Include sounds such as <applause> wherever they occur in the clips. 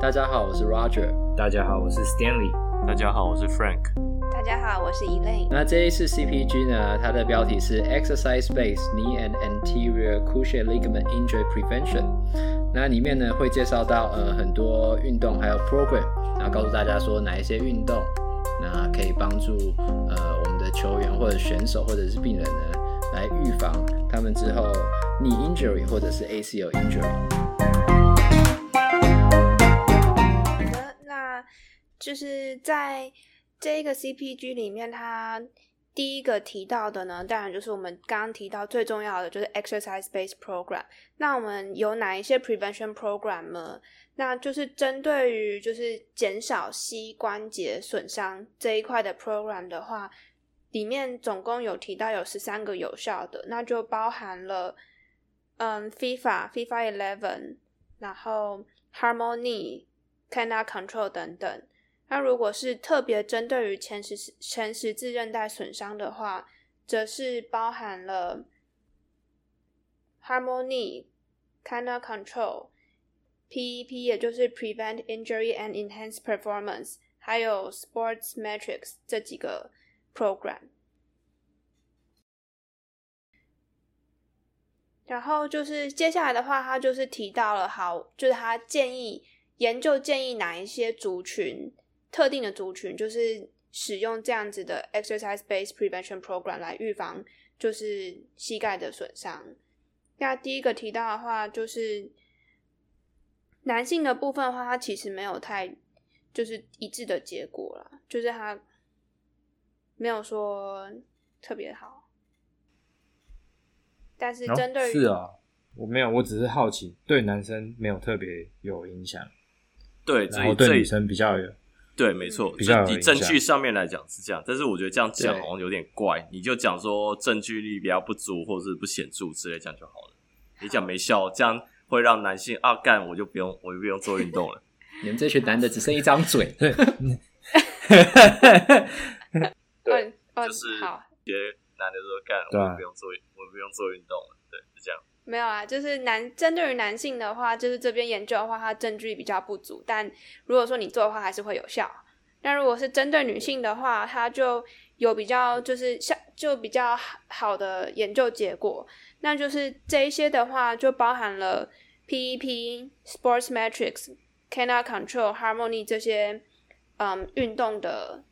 大家好，我是 Roger。大家好，我是 Stanley。大家好，我是 Frank。大家好，我是 Elaine。那这一次 CPG 呢，它的标题是 Exercise-based Knee and Anterior Cruciate Ligament Injury Prevention。那里面呢会介绍到呃很多运动还有 program，然后告诉大家说哪一些运动，那可以帮助呃我们的球员或者选手或者是病人呢来预防他们之后 knee injury 或者是 ACL injury。就是在这个 CPG 里面，它第一个提到的呢，当然就是我们刚刚提到最重要的，就是 exercise-based program。那我们有哪一些 prevention program 呢？那就是针对于就是减少膝关节损伤这一块的 program 的话，里面总共有提到有十三个有效的，那就包含了嗯 FIFA、FIFA Eleven，然后 Harmony、Canal Control 等等。那如果是特别针对于前十前十字韧带损伤的话，则是包含了 Harmony、Canal Control、PEP，也就是 Prevent Injury and Enhance Performance，还有 Sports Metrics 这几个 program。然后就是接下来的话，他就是提到了好，就是他建议研究建议哪一些族群。特定的族群就是使用这样子的 exercise-based prevention program 来预防就是膝盖的损伤。那第一个提到的话，就是男性的部分的话，它其实没有太就是一致的结果啦，就是它没有说特别好。但是针对于、哦、是啊，我没有，我只是好奇，对男生没有特别有影响，对，然后对女生比较有。对，没错，比较以证据上面来讲是这样，但是我觉得这样讲好像有点怪。你就讲说证据力比较不足，或者是不显著之类，这样就好了。你讲没效，这样会让男性啊干，我就不用，我就不用做运动了。<laughs> 你们这群男的只剩一张嘴。<laughs> <laughs> 对，对就是好，别男的说干，我不用做，我不用做运动了。对，是这样。没有啊，就是男针对于男性的话，就是这边研究的话，它证据比较不足。但如果说你做的话，还是会有效。那如果是针对女性的话，它就有比较就是像就比较好的研究结果。那就是这一些的话，就包含了 PEP、Sports Metrics、Cana Control、Harmony 这些嗯运动的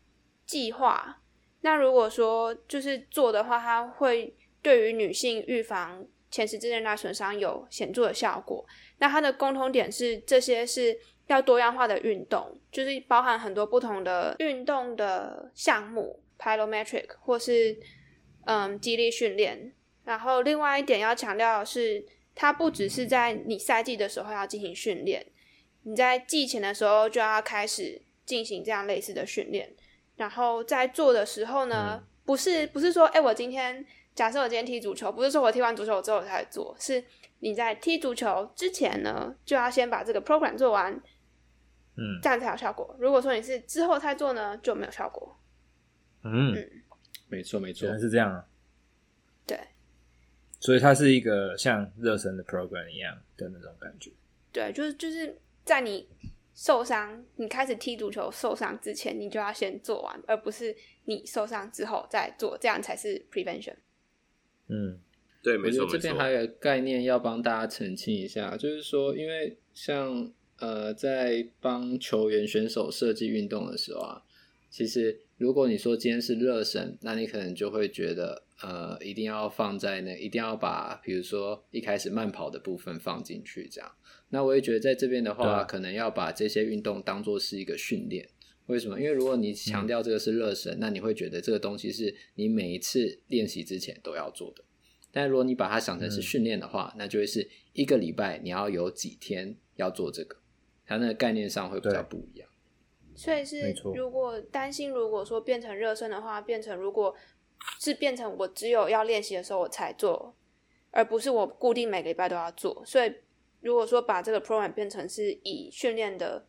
计划。那如果说就是做的话，它会对于女性预防。前十字韧带损伤有显著的效果。那它的共通点是，这些是要多样化的运动，就是包含很多不同的运动的项目，plyometric 或是嗯肌力训练。然后另外一点要强调的是，它不只是在你赛季的时候要进行训练，你在季前的时候就要开始进行这样类似的训练。然后在做的时候呢，不是不是说，哎，我今天。假设我今天踢足球，不是说我踢完足球之后才做，是你在踢足球之前呢，就要先把这个 program 做完，嗯，这样才有效果。如果说你是之后才做呢，就没有效果。嗯，嗯没错没错，原来是这样啊。对，所以它是一个像热身的 program 一样的那种感觉。对，就是就是在你受伤，你开始踢足球受伤之前，你就要先做完，而不是你受伤之后再做，这样才是 prevention。嗯，对，没错。我觉得这边还有个概念要帮大家澄清一下，就是说，因为像呃，在帮球员选手设计运动的时候啊，其实如果你说今天是热身，那你可能就会觉得呃，一定要放在那，一定要把比如说一开始慢跑的部分放进去，这样。那我也觉得在这边的话，可能要把这些运动当做是一个训练。为什么？因为如果你强调这个是热身，嗯，那你会觉得这个东西是你每一次练习之前都要做的。但如果你把它想成是训练的话，嗯，那就会是一个礼拜你要有几天要做这个，它那个概念上会比较不一样。所以是，如果担心如果说变成热身的话，变成如果是变成我只有要练习的时候我才做，而不是我固定每个礼拜都要做。所以如果说把这个 program 变成是以训练的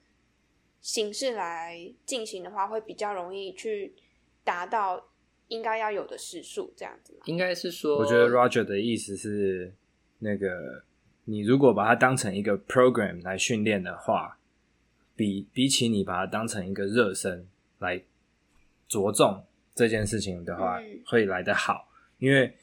形式来进行的话，会比较容易去达到应该要有的时速，这样子吗？应该是说，我觉得 Roger 的意思是，那个你如果把它当成一个 program 来训练的话，比比起你把它当成一个热身来着重这件事情的话，嗯、会来得好，因为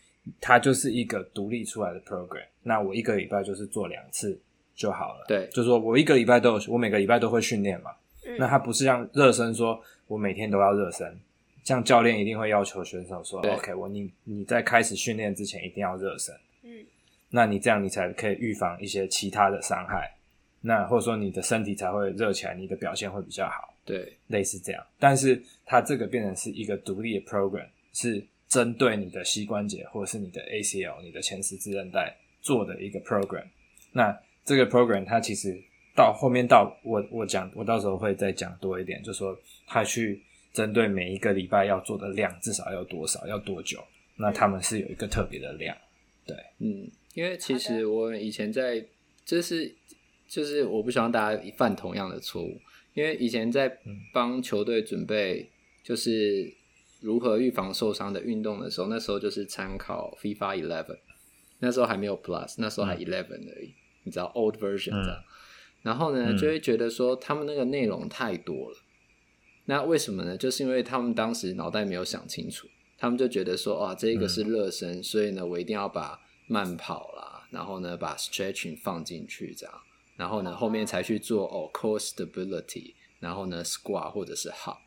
它就是一个独立出来的 program。那我一个礼拜就是做两次就好了。对，就是说我一个礼拜都有，我每个礼拜都会训练嘛。嗯、那它不是像热身，说我每天都要热身，像教练一定会要求选手说，OK，我你你在开始训练之前一定要热身。嗯，那你这样你才可以预防一些其他的伤害。那或者说你的身体才会热起来，你的表现会比较好。对，类似这样。但是它这个变成是一个独立的 program，是针对你的膝关节或者是你的 ACL、你的前十字韧带做的一个 program。那这个 program 它其实到后面到我我讲，我到时候会再讲多一点，就说他去针对每一个礼拜要做的量至少要多少，要多久。那他们是有一个特别的量。对，嗯，因为其实我以前在就是。就是我不希望大家犯同样的错误，因为以前在帮球队准备就是如何预防受伤的运动的时候，那时候就是参考 FIFA Eleven，那时候还没有 Plus，那时候还 Eleven 而已，嗯、你知道 Old Version 这样。然后呢，就会觉得说他们那个内容太多了。那为什么呢？就是因为他们当时脑袋没有想清楚，他们就觉得说啊，这个是热身，所以呢，我一定要把慢跑啦，然后呢，把 Stretching 放进去这样。然后呢，后面才去做哦，core stability，然后呢，squat 或者是 hop。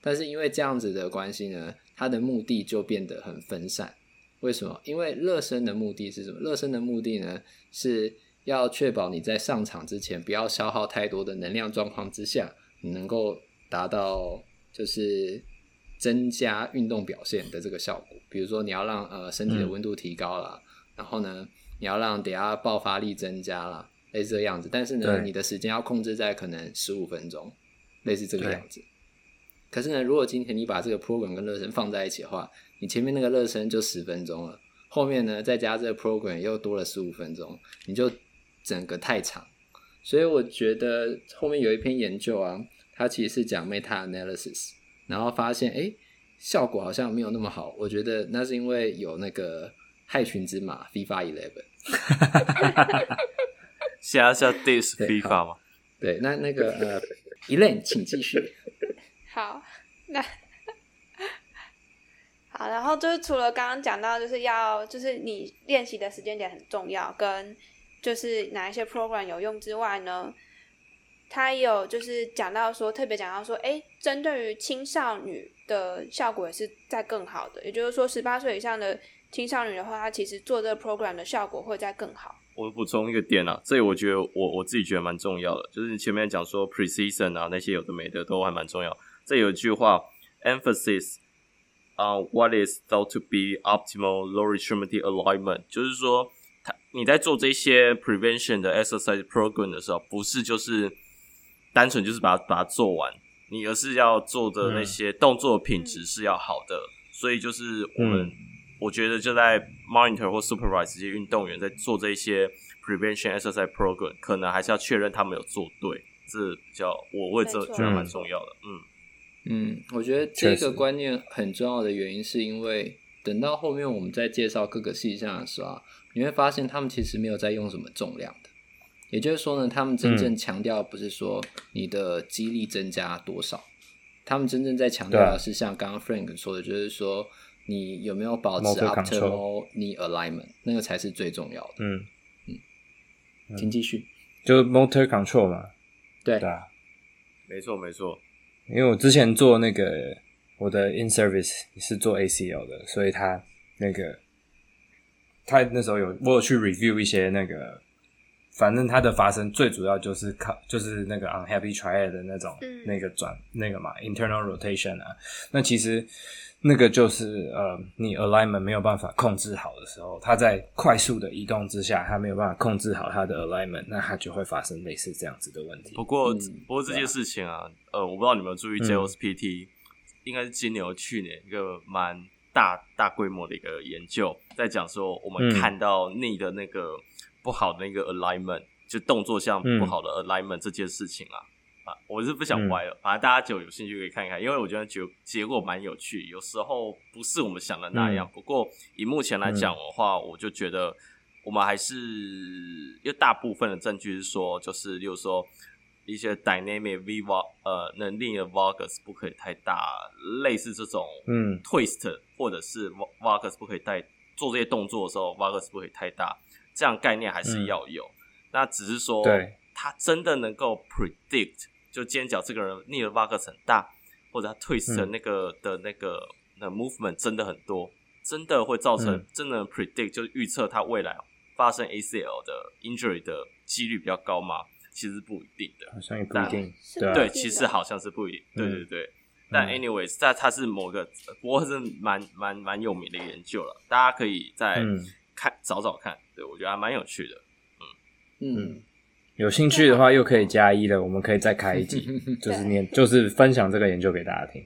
但是因为这样子的关系呢，它的目的就变得很分散。为什么？因为热身的目的是什么？热身的目的呢，是要确保你在上场之前不要消耗太多的能量状况之下，你能够达到就是增加运动表现的这个效果。比如说，你要让呃身体的温度提高了，嗯、然后呢，你要让等下爆发力增加了。类似这样子，但是呢，你的时间要控制在可能十五分钟，类似这个样子。可是呢，如果今天你把这个 program 跟热身放在一起的话，你前面那个热身就十分钟了，后面呢再加这个 program 又多了十五分钟，你就整个太长。所以我觉得后面有一篇研究啊，它其实是讲 meta analysis，然后发现哎，效果好像没有那么好。我觉得那是因为有那个害群之马 FIFA Eleven。<laughs> 现在是要 diss FIFA 吗？对，那那个呃，Elaine，请继续。<laughs> 好，那好，然后就是除了刚刚讲到，就是要就是你练习的时间点很重要，跟就是哪一些 program 有用之外呢，他有就是讲到说，特别讲到说，哎，针对于青少女的效果也是在更好的，也就是说，十八岁以上的青少女的话，他其实做这个 program 的效果会在更好。我补充一个点啊，这里我觉得我我自己觉得蛮重要的，就是你前面讲说 precision 啊那些有的没的都还蛮重要。这有一句话，emphasis on what is thought to be optimal lower extremity alignment，就是说，你在做这些 prevention 的 exercise program 的时候，不是就是单纯就是把它把它做完，你而是要做的那些动作品质是要好的，嗯、所以就是我们。嗯。我觉得就在 monitor 或 supervise 这些运动员在做这些 prevention exercise program，可能还是要确认他们有做对，这比较我会这觉得蛮重要的。嗯。嗯，我觉得这个观念很重要的原因，是因为等到后面我们在介绍各个细项的时候，你会发现他们其实没有在用什么重量的。也就是说呢，他们真正强调不是说你的肌力增加多少，他们真正在强调的是像刚刚 Frank 说的，就是说。你有没有保持 optimal knee alignment？那个才是最重要的。嗯嗯，请继续。就 motor control 嘛。对对啊，没错没错。因为我之前做那个我的 in service 是做 ACL 的，所以他那个他那时候有我有去 review 一些那个，反正它的发生最主要就是靠就是那个 unhappy triad 的那种、嗯、那个转那个嘛 internal rotation 啊，那其实。那个就是呃，你 alignment 没有办法控制好的时候，它在快速的移动之下，它没有办法控制好它的 alignment，那它就会发生类似这样子的问题。不过，嗯、不过这件事情啊，呃，我不知道你们有注意 JOSPT，、嗯、应该是今年或去年一个蛮大大规模的一个研究，在讲说我们看到你的那个不好的那个 alignment，、嗯、就动作像不好的 alignment、嗯、这件事情啊。啊，我是不想歪了，嗯、反正大家就有兴趣可以看一看，因为我觉得结结果蛮有趣，有时候不是我们想的那样。嗯、不过以目前来讲的话，嗯、我就觉得我们还是，因为大部分的证据是说，就是例如说一些 dynamic v 呃能力的 vargus 不可以太大，类似这种嗯 twist 或者是 vargus 不可以太做这些动作的时候 vargus 不可以太大，这样概念还是要有。嗯、那只是说，对，他真的能够 predict 就尖角这个人逆的 vargus 很大，或者他 twist 的那个、嗯、的那个的 movement 真的很多，真的会造成、嗯、真的 predict 就是预测他未来发生 ACL 的 injury 的几率比较高吗？其实不一定的，好像也不一定。对，对，其实好像是不一定。对对对。但 anyways，在它是某个，不过是蛮蛮蛮有名的研究了，大家可以再看找找看。对，我觉得还蛮有趣的。嗯嗯，有兴趣的话又可以加一了，我们可以再开一集，<laughs> 就是念，就是分享这个研究给大家听，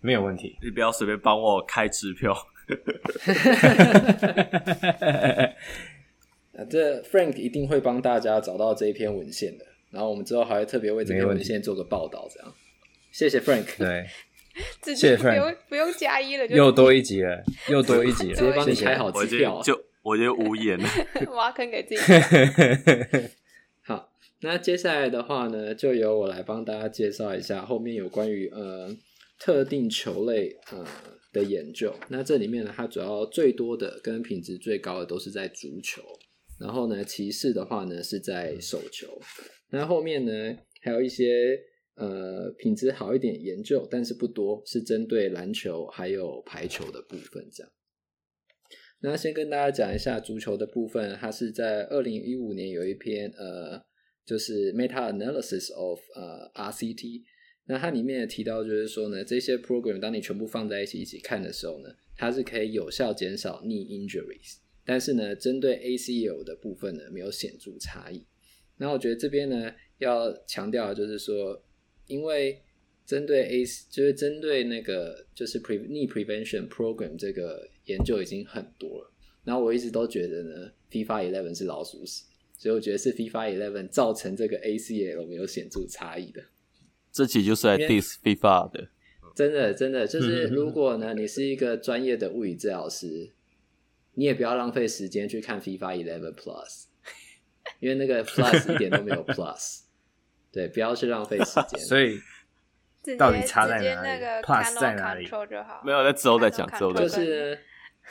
没有问题。你不要随便帮我开支票。<laughs> 啊，这 Frank 一定会帮大家找到这一篇文献的，然后我们之后还会特别为这篇文献做个报道，这样。谢谢 Frank，对，<laughs> 谢谢 Frank，不用不用加一了，又多一集了，又多一集了，直接帮你开好支票，就我就无言了，<laughs> <laughs> 挖坑给自己。好，那接下来的话呢，就由我来帮大家介绍一下后面有关于呃特定球类呃的研究。那这里面呢，它主要最多的跟品质最高的都是在足球。然后呢，其次的话呢是在手球，那后面呢还有一些呃品质好一点研究，但是不多，是针对篮球还有排球的部分这样。那先跟大家讲一下足球的部分，它是在二零一五年有一篇呃就是 meta analysis of 呃 RCT，那它里面也提到就是说呢，这些 program 当你全部放在一起一起看的时候呢，它是可以有效减少 knee injuries。但是呢，针对 ACL 的部分呢，没有显著差异。那我觉得这边呢，要强调的就是说，因为针对 A C 就是针对那个就是 pre knee prevention program 这个研究已经很多了。然后我一直都觉得呢，FIFA Eleven 是老鼠屎，所以我觉得是 FIFA Eleven 造成这个 ACL 没有显著差异的。这期就是来 diss FIFA 的，真的真的就是，如果呢，你是一个专业的物理治疗师。你也不要浪费时间去看 FIFA Eleven Plus，因为那个 Plus 一点都没有 Plus。对，不要去浪费时间。<laughs> 所以到底差在哪里？Plus 在哪里？没有，那之后再讲。之后就是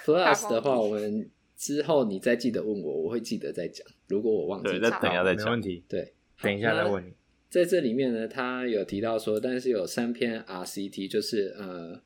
Plus 的话，我们之后你再记得问我，我会记得再讲。如果我忘记，再等一下再讲。没问题。对，等一下再问你。在这里面呢，他有提到说，但是有三篇 RCT，就是呃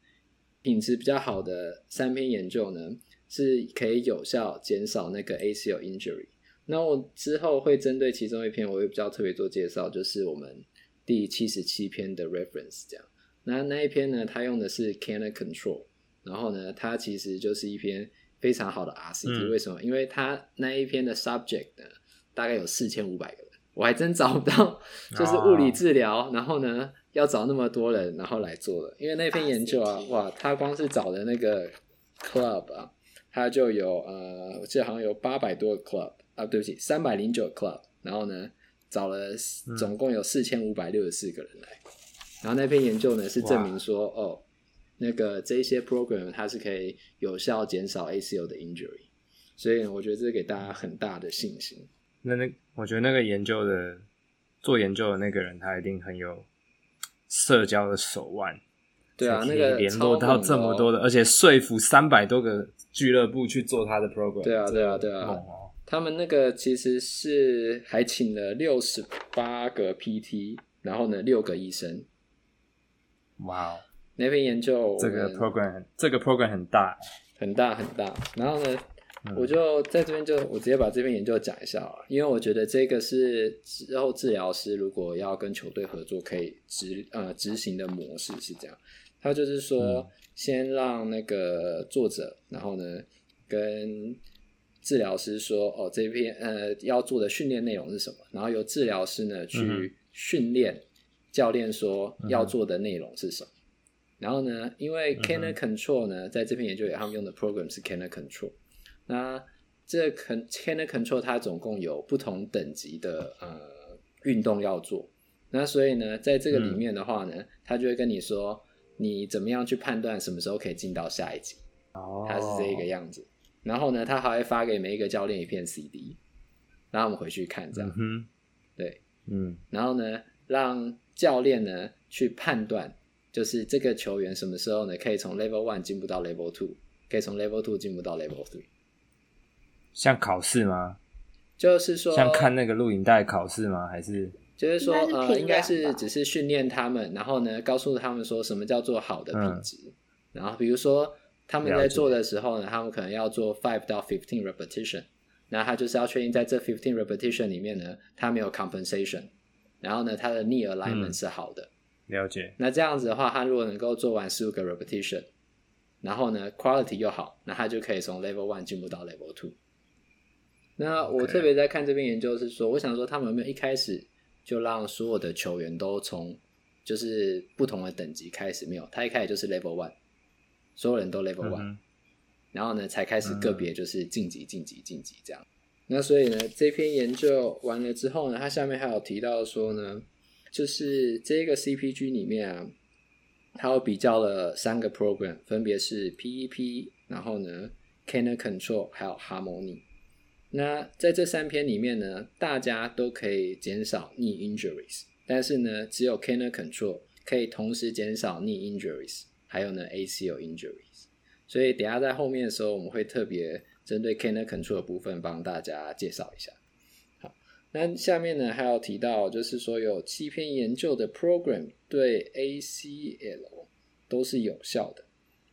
品质比较好的三篇研究呢。是可以有效减少那个 ACL injury。那我之后会针对其中一篇，我会比较特别做介绍，就是我们第七十七篇的 reference 这样。那那一篇呢，它用的是 Canner Control，然后呢，它其实就是一篇非常好的 RCT。嗯、为什么？因为它那一篇的 subject 呢，大概有四千五百个人，我还真找不到，<laughs> 就是物理治疗，哦、然后呢要找那么多人，然后来做的。因为那篇研究啊，哇，他光是找的那个 club 啊。他就有呃，我记得好像有八百多个 club 啊，对不起，三百零九 club，然后呢，找了总共有四千五百六十四个人来，嗯、然后那篇研究呢是证明说，哦，那个这些 program 它是可以有效减少 ACL 的 injury，所以我觉得这是给大家很大的信心。那那我觉得那个研究的做研究的那个人，他一定很有社交的手腕。对啊，那个联络到这么多的，而且说服三百多个俱乐部去做他的 program。对啊，对啊，对啊。他们那个其实是还请了六十八个 PT，然后呢六个医生。哇哦，那篇研究这个 program 这个 program 很大很大很大。然后呢，嗯、我就在这边就我直接把这篇研究讲一下啊，因为我觉得这个是之后治疗师如果要跟球队合作可以执呃执行的模式是这样。他就是说，先让那个作者，然后呢，跟治疗师说，哦，这篇呃要做的训练内容是什么，然后由治疗师呢去训练教练说要做的内容是什么。然后呢，因为 Canner Control 呢，在这篇研究里他们用的 program 是 Canner Control，那这 Canner Control 它总共有不同等级的呃运动要做，那所以呢，在这个里面的话呢，他就会跟你说。你怎么样去判断什么时候可以进到下一级？哦，他是这个样子。然后呢，他还会发给每一个教练一片 CD，然后我们回去看这样。嗯，对，嗯。然后呢，让教练呢去判断，就是这个球员什么时候呢可以从 Level One 进步到 Level Two，可以从 Level Two 进步到 Level Three。像考试吗？就是说，像看那个录影带考试吗？还是就是说，呃，应该是只是训练他们，然后呢，告诉他们说什么叫做好的品质。嗯、然后比如说他们在做的时候呢，他们可能要做 five 到 fifteen repetition，那他就是要确定在这 fifteen repetition 里面呢，他没有 compensation，然后呢，他的 knee alignment 是好的。嗯、了解。那这样子的话，他如果能够做完十五个 repetition，然后呢，quality 又好，那他就可以从 level one 进步到 level two。那我特别在看这篇研究是说，我想说他们有没有一开始就让所有的球员都从就是不同的等级开始？没有，他一开始就是 level one，所有人都 level one，嗯，然后呢才开始个别就是晋级、晋级、晋级这样。那所以呢，这篇研究完了之后呢，它下面还有提到说呢，就是这个 CPG 里面啊，它有比较了三个 program，分别是 PEP，然后呢 Canner Control 还有 Harmony。那在这三篇里面呢，大家都可以减少 knee injuries，但是呢，只有 Canner Control 可以同时减少 knee injuries，还有呢 ACL injuries。所以等下在后面的时候，我们会特别针对 Canner Control 的部分帮大家介绍一下。好，那下面呢还有提到，就是说有七篇研究的 program 对 ACL 都是有效的。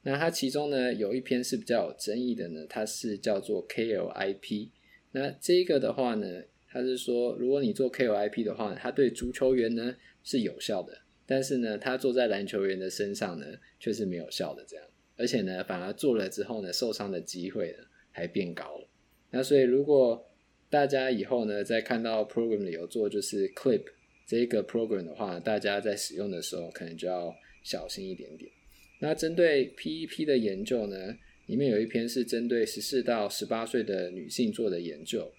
那它其中呢有一篇是比较有争议的呢，它是叫做 KLIP。那这个的话呢，它是说，如果你做 KLIP 的话，它对足球员呢是有效的，但是呢，他坐在篮球员的身上呢却是没有效的这样，而且呢，反而做了之后呢，受伤的机会呢还变高了。那所以，如果大家以后呢在看到 program 里有做就是 clip 这个 program 的话，大家在使用的时候可能就要小心一点点。那针对 PEP 的研究呢，里面有一篇是针对十四到十八岁的女性做的研究，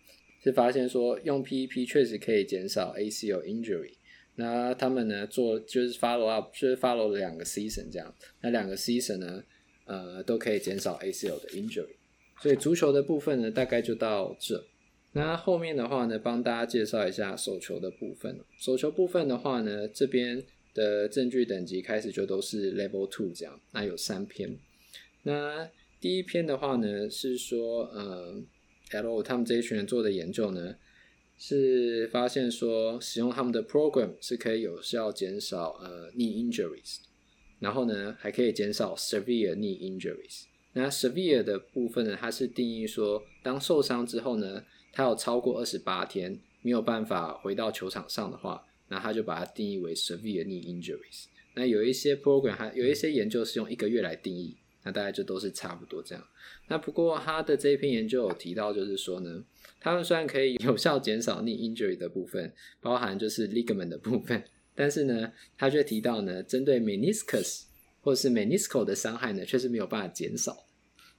是发现说用 PEP 确实可以减少 ACL injury。那他们呢做就是 follow up，就是 follow 了两个 season 这样，那两个 season 呢，呃，都可以减少 ACL 的 injury。所以足球的部分呢，大概就到这。那后面的话呢，帮大家介绍一下手球的部分。手球部分的话呢，这边的证据等级开始就都是 level two 这样，那有三篇。那第一篇的话呢，是说，呃，L 他们这一群人做的研究呢，是发现说，使用他们的 program 是可以有效减少呃 knee injuries，然后呢，还可以减少 severe knee injuries。那 severe 的部分呢，它是定义说，当受伤之后呢，它有超过二十八天没有办法回到球场上的话，那他就把它定义为 severe knee injuries。那有一些 program 还有一些研究是用一个月来定义。那大概就都是差不多这样。那不过他的这一篇研究有提到，就是说呢，他们虽然可以有效减少 knee injury 的部分，包含就是 ligament 的部分，但是呢，他却提到呢，针对 meniscus 或是 meniscal 的伤害呢，却是没有办法减少。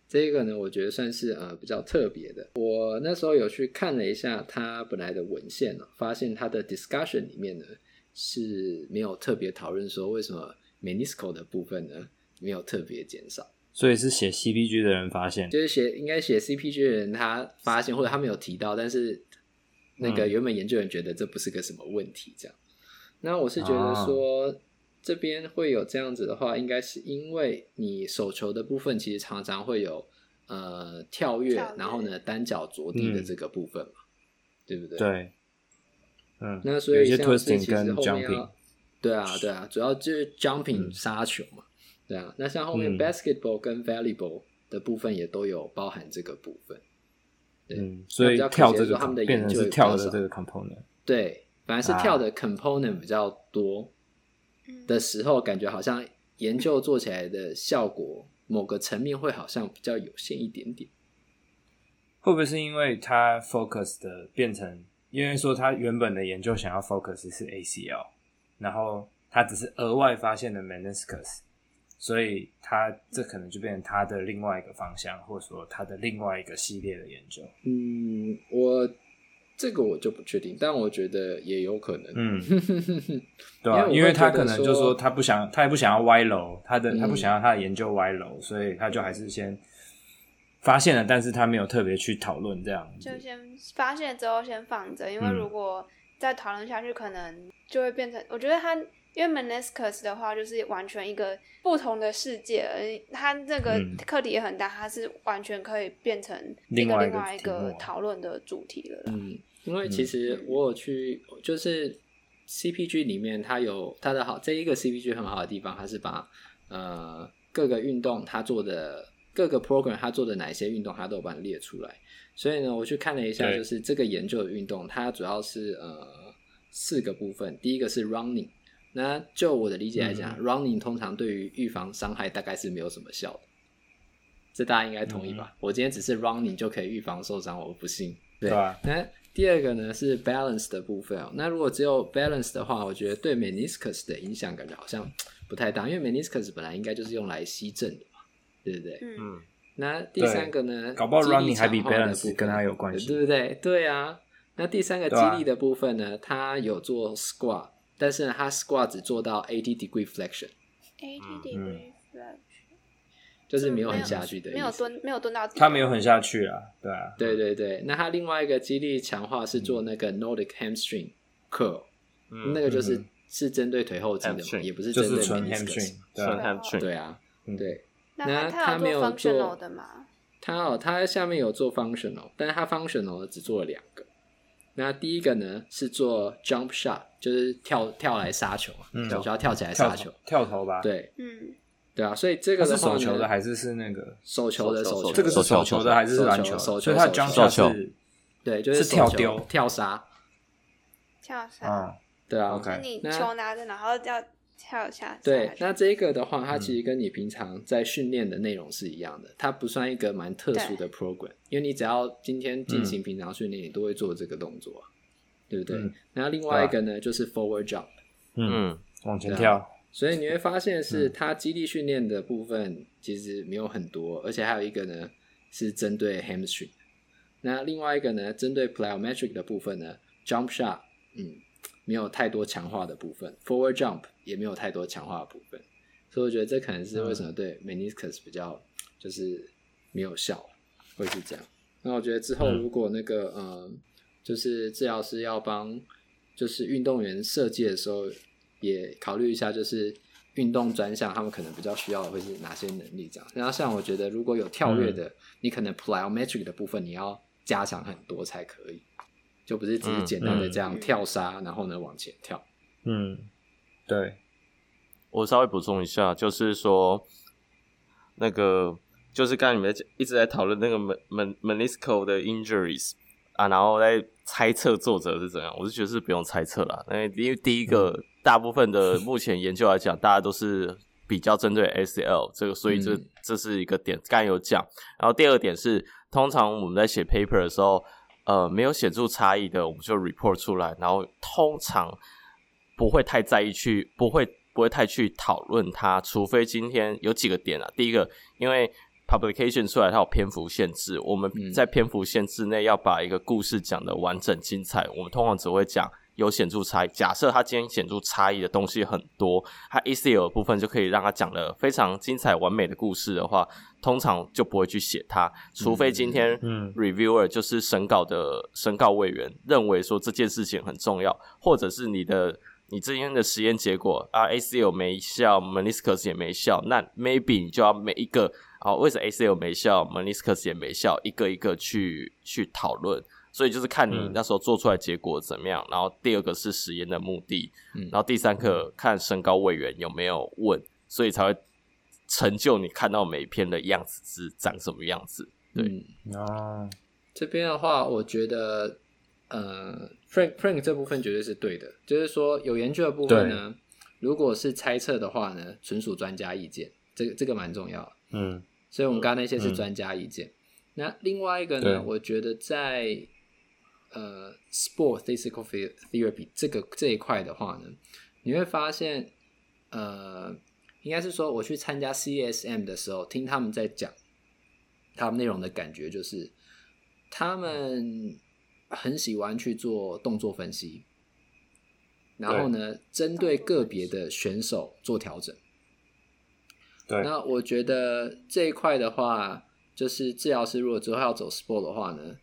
这个呢，我觉得算是呃比较特别的。我那时候有去看了一下他本来的文献了，发现他的 discussion 里面呢是没有特别讨论说为什么 meniscal 的部分呢没有特别减少。所以是写 CPG 的人发现，就是写应该写 CPG 的人他发现，或者他没有提到，但是那个原本研究人觉得这不是个什么问题，这样。嗯、那我是觉得说、啊、这边会有这样子的话，应该是因为你手球的部分其实常常会有呃跳跃，然后呢单脚着地的这个部分嘛，嗯、对不对？对。嗯。那所以像是其实后面要对啊对啊，主要就是 jumping 杀、嗯、球嘛。对啊，那像后面 basketball 跟 valuable 的部分也都有包含这个部分。对，嗯，所以跳这个他们的研究是跳的这个 component。对，反而是跳的 component 比较多的时候，感觉好像研究做起来的效果，某个层面会好像比较有限一点点。会不会是因为他 focus 的变成，因为说他原本的研究想要 focus 是 ACL，然后他只是额外发现的 meniscus。所以他这可能就变成他的另外一个方向，或者说他的另外一个系列的研究。嗯，我这个我就不确定，但我觉得也有可能。嗯，<laughs> 对啊，因为他可能就是说他不想，他也不想要歪楼，他的他不想要他的研究歪楼，所以他就还是先发现了，但是他没有特别去讨论这样。就先发现之后先放着，因为如果再讨论下去，可能就会变成，我觉得他因为 meniscus 的话就是完全一个不同的世界，他这个课题也很大，它是完全可以变成一个另外一个讨论的主题了。嗯，因为其实我有去，就是 CPG 里面它有它的好，这一个 CPG 很好的地方，它是把呃各个运动它做的各个 program 它做的哪些运动，它都有把它列出来。所以呢，我去看了一下，就是这个研究的运动，它主要是呃。四个部分，第一个是 running。那就我的理解来讲，嗯，running 通常对于预防伤害大概是没有什么效的，这大家应该同意吧？嗯，我今天只是 running 就可以预防受伤，我不信。对。对啊，那第二个呢是 balance 的部分哦。那如果只有 balance 的话，我觉得对 meniscus 的影响感觉好像不太大，因为 meniscus 本来应该就是用来吸震的嘛，对不对？嗯。那第三个呢？搞不好 running 还比 balance 跟它有关系，对不对？对啊。那第三个肌力的部分呢？它有做 squat，但是呢，它 squat 只做到 eighty degree flexion。eighty degree flexion 就是没有很下去的意思，没有蹲，没有蹲到底。它没有很下去啊，对啊。对对对，那它另外一个肌力强化是做那个 Nordic hamstring curl，那个就是是针对腿后肌的，也不是针对 hamstring。纯 hamstring。对啊，对。那他没有做 functional 的吗？他哦，他下面有做 functional，但是他 functional 只做了两个。那第一个呢是做 jump shot，就是跳跳来杀球，嗯，就要跳起来杀球，跳投吧？对，嗯，对啊，所以这个是手球的还是是那个手球的手球？这个是手球的还是篮球？所以它 jump shot 是，对，就是跳丢、跳杀、跳杀。对啊，OK，你球拿着，然后要。跳下对，那这个的话，它其实跟你平常在训练的内容是一样的，它不算一个蛮特殊的 program，因为你只要今天进行平常训练，你都会做这个动作，对不对？然后另外一个呢，就是 forward jump，嗯，往前跳。所以你会发现是它肌力训练的部分其实没有很多，而且还有一个呢是针对 hamstring，那另外一个呢针对 plyometric 的部分呢，jump shot，嗯。没有太多强化的部分，forward jump 也没有太多强化的部分，所以我觉得这可能是为什么对 meniscus 比较就是没有效，会是这样。那我觉得之后如果那个嗯、呃，就是治疗师要帮就是运动员设计的时候，也考虑一下就是运动专项他们可能比较需要的会是哪些能力这样。然后像我觉得如果有跳跃的，你可能 plyometric 的部分你要加强很多才可以。就不是只是简单的这样跳杀，嗯嗯、然后呢往前跳。嗯，对。我稍微补充一下，就是说，那个就是刚才你们一直在讨论那个 men meniscal 的 injuries 啊，然后在猜测作者是怎样。我是觉得是不用猜测了，因为因为第一个、嗯、大部分的目前研究来讲，大家都是比较针对 ACL 这个，所以这、嗯、这是一个点，刚才有讲。然后第二点是，通常我们在写 paper 的时候。呃，没有显著差异的，我们就 report 出来，然后通常不会太在意去，不会不会太去讨论它，除非今天有几个点啊。第一个，因为 publication 出来它有篇幅限制，我们在篇幅限制内要把一个故事讲得完整精彩，我们通常只会讲。有显著差异。假设它今天显著差异的东西很多，他 ECL 的部分就可以让它讲了非常精彩完美的故事的话，通常就不会去写它。除非今天 reviewer 就是审稿的审稿委员认为说这件事情很重要，或者是你的你这边的实验结果啊 ACL 没效，meniscus 也没效，那 maybe 你就要每一个啊为什么 ACL 没效，meniscus 也没效，一个一个去去讨论。所以就是看你那时候做出来结果怎么样，嗯、然后第二个是实验的目的，嗯、然后第三个看身高委员有没有问，所以才会成就你看到每一篇的样子是长什么样子。对，啊、嗯，这边的话，我觉得呃，Frank Frank 这部分绝对是对的，就是说有研究的部分呢，如果是猜测的话呢，纯属专家意见，这个这个蛮重要。嗯，所以我们刚刚那些是专家意见。嗯、那另外一个呢，我觉得在呃，sport physical therapy 这个这一块的话呢，你会发现，呃，应该是说我去参加 CSM 的时候，听他们在讲他们内容的感觉，就是他们很喜欢去做动作分析，然后呢，针对个别的选手做调整。对，那我觉得这一块的话，就是治疗师如果之后要走 sport 的话呢。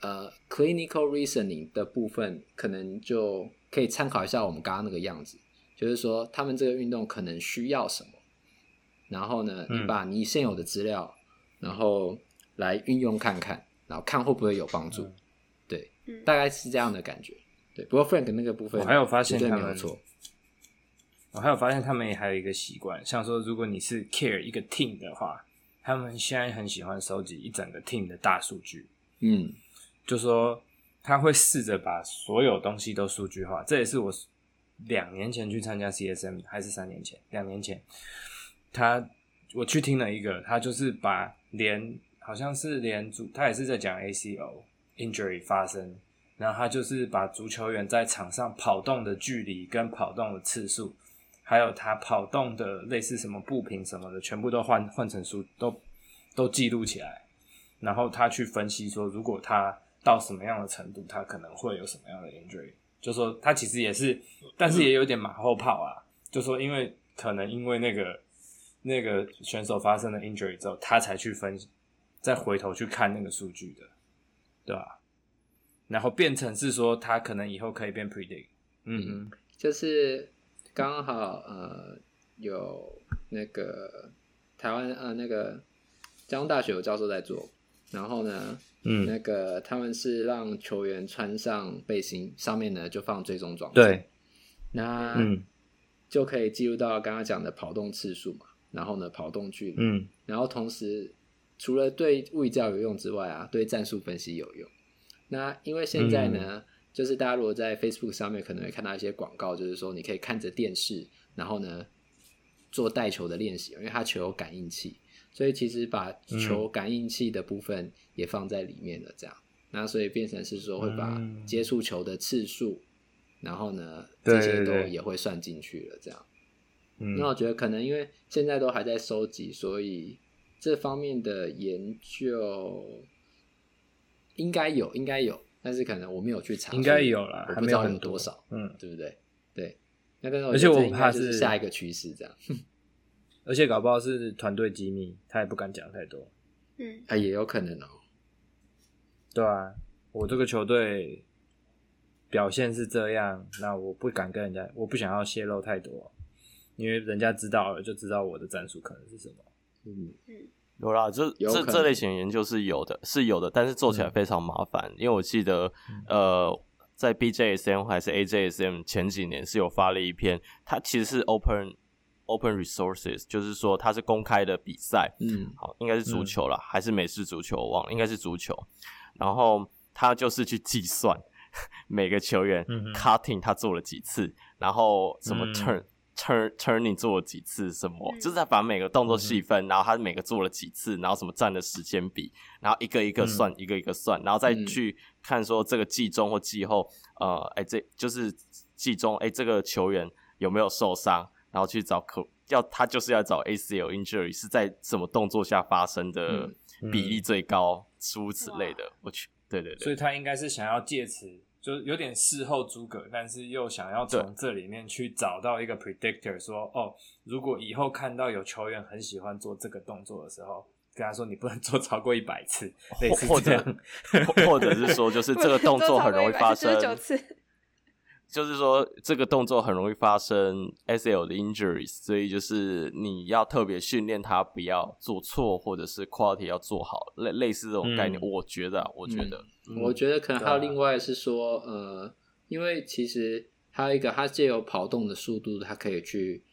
呃，uh，clinical reasoning 的部分可能就可以参考一下我们刚刚那个样子，就是说他们这个运动可能需要什么，然后呢，你把你现有的资料，然后来运用看看，然后看会不会有帮助。对，大概是这样的感觉。对，不过 Frank 那个部分，我还有发现他们错。我还有发现他们也还有一个习惯，像说如果你是 care 一个 team 的话，他们现在很喜欢收集一整个 team 的大数据。嗯，就说他会试着把所有东西都数据化。这也是我两年前去参加 CSM，还是三年前？两年前，他我去听了一个，他就是把连好像是连组，他也是在讲 ACL injury 发生，然后他就是把足球员在场上跑动的距离跟跑动的次数。还有他跑动的类似什么步频什么的，全部都换换成书，都都记录起来。然后他去分析说，如果他到什么样的程度，他可能会有什么样的 injury。就说他其实也是，但是也有点马后炮啊。就说因为可能因为那个那个选手发生了 injury 之后，他才去分析，再回头去看那个数据的，对吧？然后变成是说他可能以后可以变 predict。嗯嗯，就是。刚好呃有那个台湾呃那个交通大学有教授在做，然后呢，嗯，那个他们是让球员穿上背心，上面呢就放追踪装置，对，那嗯就可以记录到刚刚讲的跑动次数嘛，然后呢跑动距离，嗯，然后同时除了对物理治疗有用之外啊，对战术分析有用。那因为现在呢。嗯就是大家如果在 Facebook 上面可能会看到一些广告，就是说你可以看着电视，然后呢做带球的练习，因为它球有感应器，所以其实把球感应器的部分也放在里面了，这样，嗯、那所以变成是说会把接触球的次数，然后呢这些都也会算进去了，这样。嗯，那我觉得可能因为现在都还在收集，所以这方面的研究应该有，应该有。但是可能我没有去查，应该有啦，我不知道有多少，嗯，对不对？对，那个，而且我怕是下一个趋势这样，<laughs> 而且搞不好是团队机密，他也不敢讲太多，嗯，啊，也有可能哦，对啊，我这个球队表现是这样，那我不敢跟人家，我不想要泄露太多，因为人家知道了就知道我的战术可能是什么，嗯嗯。有啦，这这这类型的研究是有的，是有的，但是做起来非常麻烦。嗯、因为我记得，呃，在 BJSM 还是 AJSM 前几年是有发了一篇，它其实是 open open resources，就是说它是公开的比赛，嗯，好，应该是足球啦，嗯、还是美式足球，我忘了，应该是足球。然后他就是去计算 <laughs> 每个球员 cutting 他做了几次，嗯、然后什么 turn。嗯 turn turning 做了几次什么，嗯、就是在把每个动作细分，嗯、然后他每个做了几次，然后什么占的时间比，然后一个一个算，嗯、一个一个算，然后再去看说这个季中或季后，呃，哎，这就是季中，哎，这个球员有没有受伤，然后去找可要他就是要找 ACL injury 是在什么动作下发生的比例最高，诸如此类的，我去，对对对，所以他应该是想要借此。就有点事后诸葛，但是又想要从这里面去找到一个 predictor，说哦，如果以后看到有球员很喜欢做这个动作的时候，跟他说你不能做超过一百次，<laughs> 类似这样，或者或者是说，就是这个动作很容易发生。就是说，这个动作很容易发生 ACL 的 injuries，所以就是你要特别训练他不要做错，或者是 quality 要做好，类类似这种概念。嗯、我觉得，我觉得，嗯、我觉得可能还有另外是说，啊、呃，因为其实还有一个，它借由跑动的速度，它可以去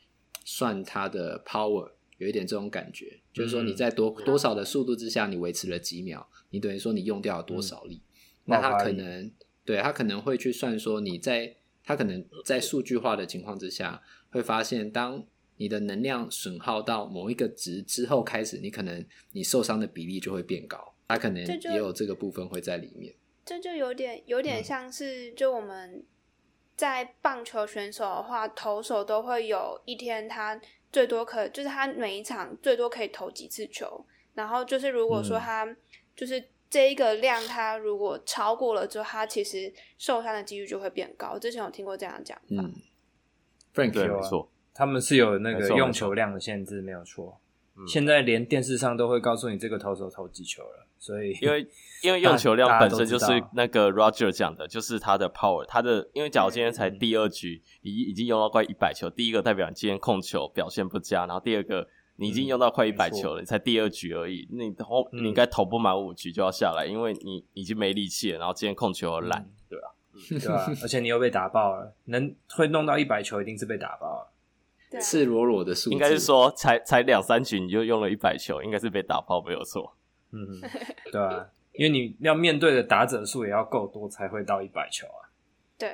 算它的 power，有一点这种感觉，就是说你在多多少的速度之下，你维持了几秒，你等于说你用掉了多少力，嗯、那它可能对它可能会去算说你在。他可能在数据化的情况之下，会发现，当你的能量损耗到某一个值之后开始，你可能你受伤的比例就会变高。他可能也有这个部分会在里面。这就有点有点像是，就我们在棒球选手的话，投手都会有一天他最多可就是他每一场最多可以投几次球，然后就是如果说他就是。这一个量，它如果超过了之后，它其实受伤的几率就会变高。之前有听过这样讲法。嗯，Frank 对，没错，他们是有那个用球量的限制，没有错。现在连电视上都会告诉你这个投手投几球了，所以因为因为 <laughs> 用球量本身就是那个 Roger 讲的，就是他的 power，他的因为假如今天才第二局，已已经用到快一百球，第一个代表你今天控球表现不佳，然后第二个你已经用到快一百球了，你才第二局而已，那你投你应该投不满五局就要下来，因为你已经没力气了，然后今天控球又烂，对吧？<laughs> 对吧？而且你又被打爆了，能会弄到一百球，一定是被打爆了。赤裸裸的数字，应该是说才才两三局你就用了一百球，应该是被打爆没有错。嗯，<laughs> 对啊，因为你要面对的打者数也要够多才会到一百球啊。对。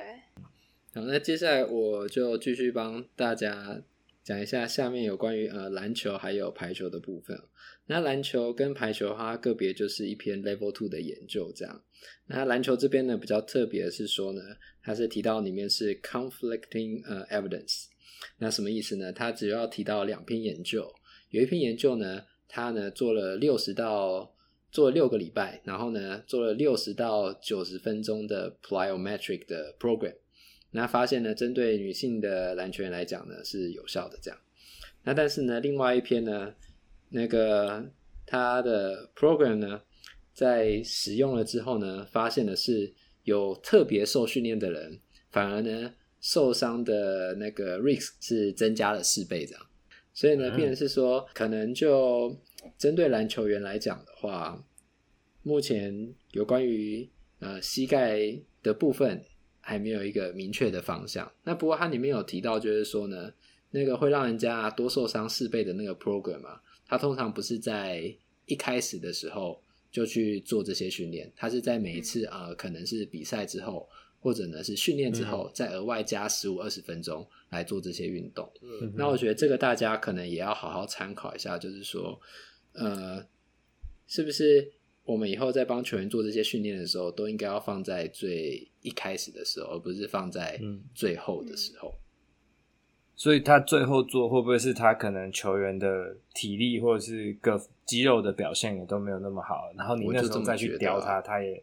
好，那接下来我就继续帮大家讲一下下面有关于呃篮球还有排球的部分。那篮球跟排球它个别就是一篇 Level Two 的研究这样。那篮球这边呢比较特别的是说呢，它是提到里面是 conflicting 呃 evidence。那什么意思呢？它只要提到两篇研究，有一篇研究呢，它呢做了六十到做了六个礼拜，然后呢做了六十到九十分钟的 plyometric 的 program，那发现呢，针对女性的篮球员来讲呢是有效的这样。那但是呢，另外一篇呢，那个他的 program 呢，在使用了之后呢，发现的是有特别受训练的人，反而呢。受伤的那个 risk 是增加了四倍这样，所以呢，变成是说，可能就针对篮球员来讲的话，目前有关于呃膝盖的部分还没有一个明确的方向。那不过它里面有提到，就是说呢，那个会让人家多受伤四倍的那个 program 啊，它通常不是在一开始的时候就去做这些训练，它是在每一次呃可能是比赛之后。或者呢是训练之后再额外加十五二十分钟来做这些运动。嗯，那我觉得这个大家可能也要好好参考一下，就是说，呃，是不是我们以后在帮球员做这些训练的时候，都应该要放在最一开始的时候，而不是放在最后的时候。嗯。所以他最后做会不会是他可能球员的体力或者是各肌肉的表现也都没有那么好，然后你那时候再去雕他，他也。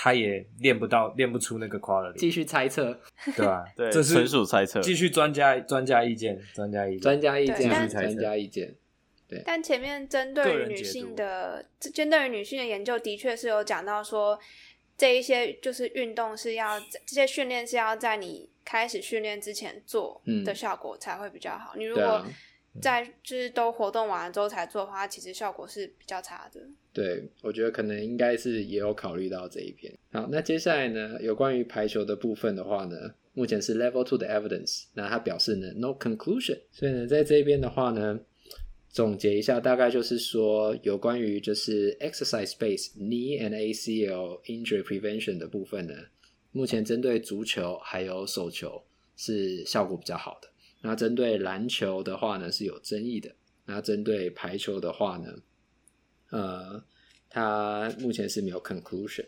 他也练不到，练不出那个 quality。继续猜测，对吧？<laughs> 对，这是纯属猜测。继续专家专家意见，专家意见，专家意见，继续专家意见。对。但前面针对于女性的，针对于女性的研究，的确是有讲到说，这一些就是运动是要这些训练是要在你开始训练之前做的效果才会比较好。嗯、你如果在就是都活动完了之后才做的话，其实效果是比较差的。对，我觉得可能应该是也有考虑到这一边。好，那接下来呢，有关于排球的部分的话呢，目前是 level two 的 evidence，那他表示呢 no conclusion。所以呢，在这边的话呢，总结一下，大概就是说，有关于就是 exercise base knee and ACL injury prevention 的部分呢，目前针对足球还有手球是效果比较好的。那针对篮球的话呢，是有争议的。那针对排球的话呢，呃，它目前是没有 conclusion。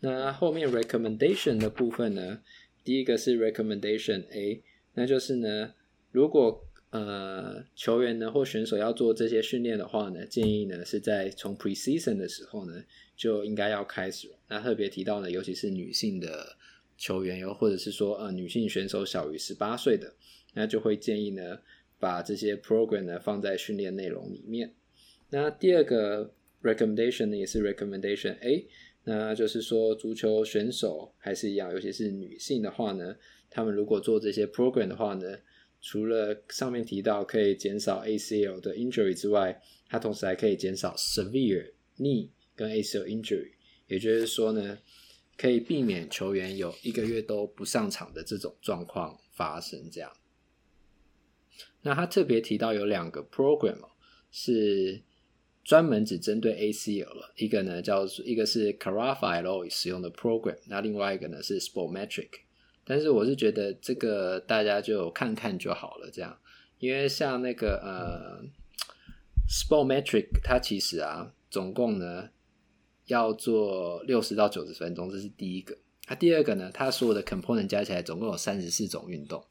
那后面 recommendation 的部分呢，第一个是 recommendation A，那就是呢，如果呃球员呢或选手要做这些训练的话呢，建议呢是在从 preseason 的时候呢就应该要开始。那特别提到呢，尤其是女性的球员，又或者是说呃女性选手小于十八岁的。那就会建议呢，把这些 program 呢放在训练内容里面。那第二个 recommendation 呢，也是 recommendation A，那就是说足球选手还是一样，尤其是女性的话呢，他们如果做这些 program 的话呢，除了上面提到可以减少 ACL 的 injury 之外，它同时还可以减少 severe knee 跟 ACL injury，也就是说呢，可以避免球员有一个月都不上场的这种状况发生，这样。那他特别提到有两个 program 是专门只针对 ACL 了，一个呢叫一个是 Carafa et al 使用的 program，那另外一个呢是 Sportmetric。但是我是觉得这个大家就看看就好了，这样，因为像那个呃 Sportmetric 它其实啊总共呢要做六十到九十分钟，这是第一个。它第二个呢，它所有的 component 加起来总共有三十四种运动。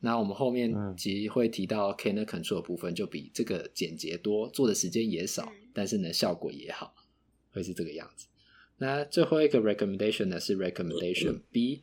那我们后面其实会提到 Canner Control 的部分，就比这个简洁多，做的时间也少，但是呢效果也好，会是这个样子。那最后一个 recommendation 呢是 recommendation <coughs> B，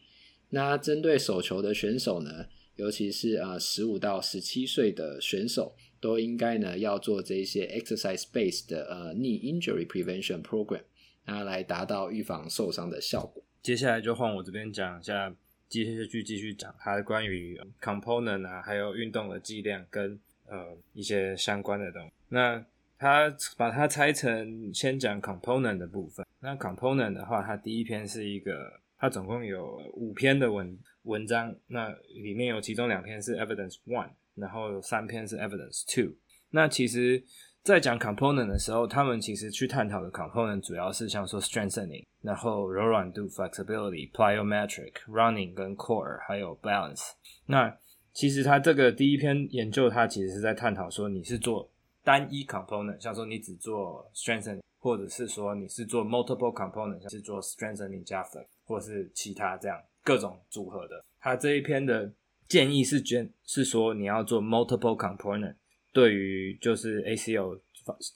那针对手球的选手呢，尤其是呃十五到十七岁的选手，都应该呢要做这些 exercise based 的呃 knee injury prevention program，那来达到预防受伤的效果。接下来就换我这边讲一下，继续去继续讲它关于 component 啊，还有运动的剂量跟呃一些相关的东西。那它把它拆成先讲 component 的部分。那 component 的话，它第一篇是一个，它总共有五篇的文文章，那里面有其中两篇是 evidence one，然后有三篇是 evidence two。那其实，在讲 component 的时候，他们其实去探讨的 component 主要是像说 strengthening，然后柔软度 flexibility、plyometric、running 跟 core，还有 balance。那其实它这个第一篇研究，它其实是在探讨说你是做单一 component，像说你只做 strengthening。或者是说你是做 multiple component，像是做 strengthening 加 flex，或是其他这样各种组合的。他这一篇的建议是，建是说你要做 multiple component，对于就是 ACL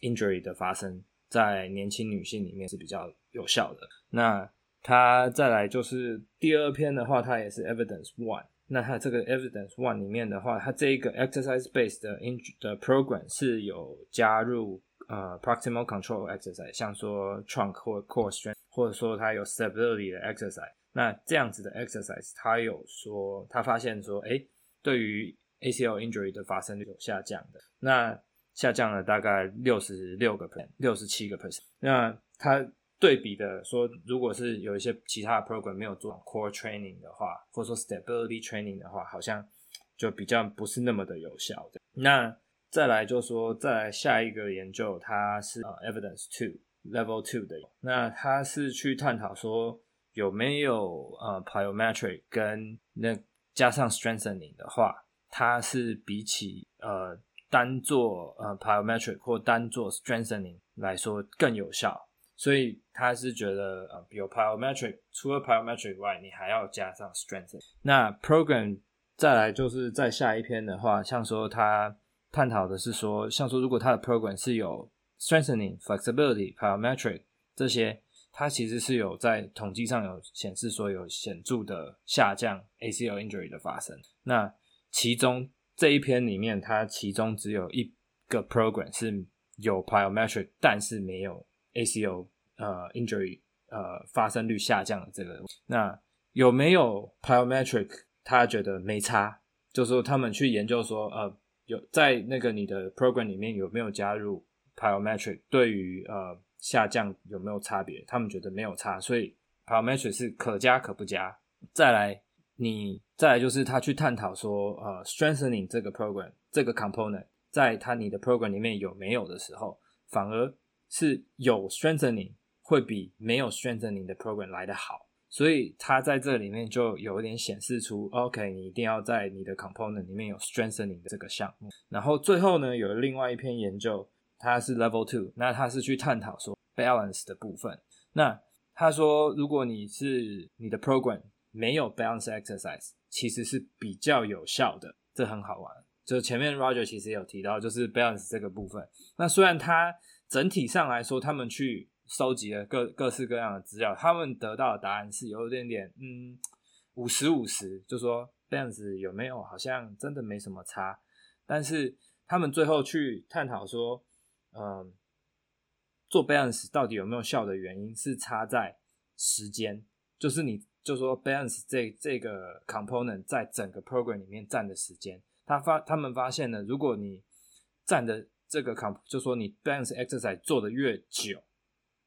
injury 的发生在年轻女性里面是比较有效的。那他再来就是第二篇的话，它也是 evidence one。那它这个 evidence one 里面的话，它这一个 exercise based 的 injury 的 program 是有加入。呃、proximal control exercise，像说 trunk 或 core strength，或者说它有 stability 的 exercise，那这样子的 exercise，它有说，他发现说，诶，对于 ACL injury 的发生率有下降的，那下降了大概六十六个 percent，六十七个 percent。那它对比的说，如果是有一些其他的 program 没有做 core training 的话，或者说 stability training 的话，好像就比较不是那么的有效。那再来就说，再来下一个研究，它是 evidence two level two 的，那它是去探讨说有没有呃 plyometric 跟那加上 strengthening 的话，它是比起呃单做呃 plyometric 或单做 strengthening 来说更有效，所以他是觉得呃有 plyometric 除了 plyometric 以外，你还要加上 strengthening。那 program 再来就是在下一篇的话，像说他。探讨的是说，像说如果他的 program 是有 strengthening、flexibility、plyometric 这些，它其实是有在统计上有显示说有显著的下降 ACL injury 的发生。那其中这一篇里面，它其中只有一个 program 是有 plyometric，但是没有 ACL 呃 injury 呃发生率下降的这个。那有没有 plyometric？他觉得没差，就是说他们去研究说呃。有在那个你的 program 里面有没有加入 plyometric？对于呃下降有没有差别？他们觉得没有差，所以 plyometric 是可加可不加。再来，你再来就是他去探讨说，呃，strengthening 这个 program 这个 component 在他你的 program 里面有没有的时候，反而是有 strengthening 会比没有 strengthening 的 program 来得好。所以它在这里面就有一点显示出，OK，你一定要在你的 component 里面有 strengthening 的这个项目。然后最后呢，有另外一篇研究，它是 level two，那它是去探讨说 balance 的部分。那他说，如果你是你的 program 没有 balance exercise，其实是比较有效的，这很好玩。就前面 Roger 其实有提到，就是 balance 这个部分。那虽然它整体上来说，他们去收集了各各式各样的资料，他们得到的答案是有一点点，嗯，五十五十，就说 balance 有没有好像真的没什么差，但是他们最后去探讨说，嗯，做 balance 到底有没有效的原因是差在时间，就是你就说 balance 这这个 component 在整个 program 里面占的时间，他发他们发现呢，如果你占的这个 comp，就说你 balance exercise 做的越久。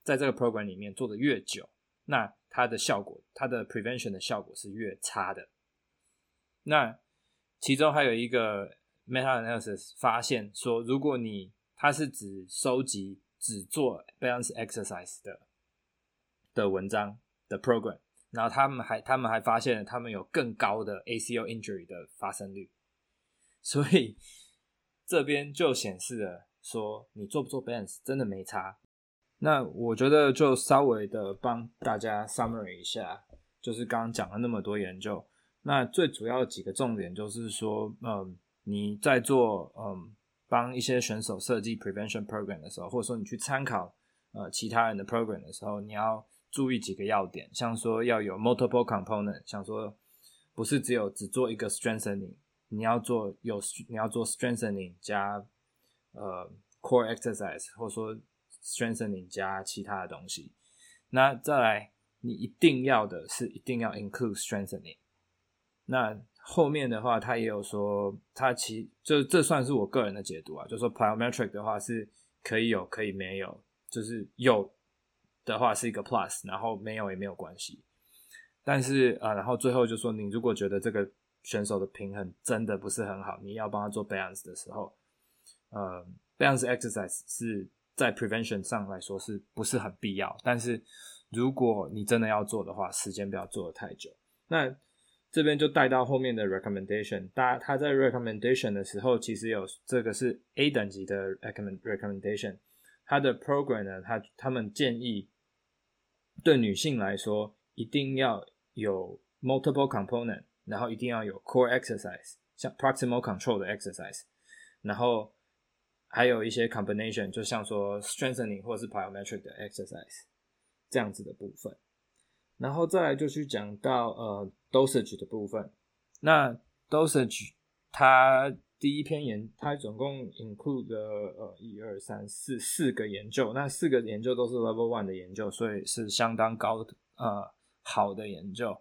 在这个 program 里面做的越久，那它的效果，它的 prevention 的效果是越差的。那其中还有一个 meta analysis 发现说，如果你它是只收集只做 balance exercise 的的文章的 program，然后他们还他们还发现了他们有更高的 ACL injury 的发生率，所以这边就显示了说，你做不做 balance 真的没差。那我觉得就稍微的帮大家 summary 一下，就是刚刚讲了那么多研究，那最主要的几个重点就是说，嗯，你在做嗯帮一些选手设计 prevention program 的时候，或者说你去参考呃其他人的 program 的时候，你要注意几个要点，像说要有 multiple component，像说不是只有只做一个 strengthening，你要做有你要做 strengthening 加呃 core exercise，或者说 strengthening 加其他的东西。那再来，你一定要的是一定要 include strengthening。那后面的话，他也有说，他其就这算是我个人的解读啊，就是说 plyometric 的话是可以有可以没有，就是有的话是一个 plus，然后没有也没有关系。但是啊，然后最后就说，你如果觉得这个选手的平衡真的不是很好，你要帮他做 balance 的时候，呃，balance exercise 是在 prevention 上来说是不是很必要？但是如果你真的要做的话，时间不要做的太久。那这边就带到后面的 recommendation，大家他在 recommendation 的时候，其实有这个是 A 等级的 recommend recommendation，他的 program 呢，他他们建议对女性来说一定要有 multiple component。然后一定要有 core exercise，像 proximal control 的 exercise，然后还有一些 combination，就像说 strengthening 或是 plyometric 的 exercise 这样子的部分。然后再来就去讲到呃 dosage 的部分。那 dosage 它第一篇研，它总共 include 了呃一二三四四个研究，那四个研究都是 level one 的研究，所以是相当高的呃好的研究。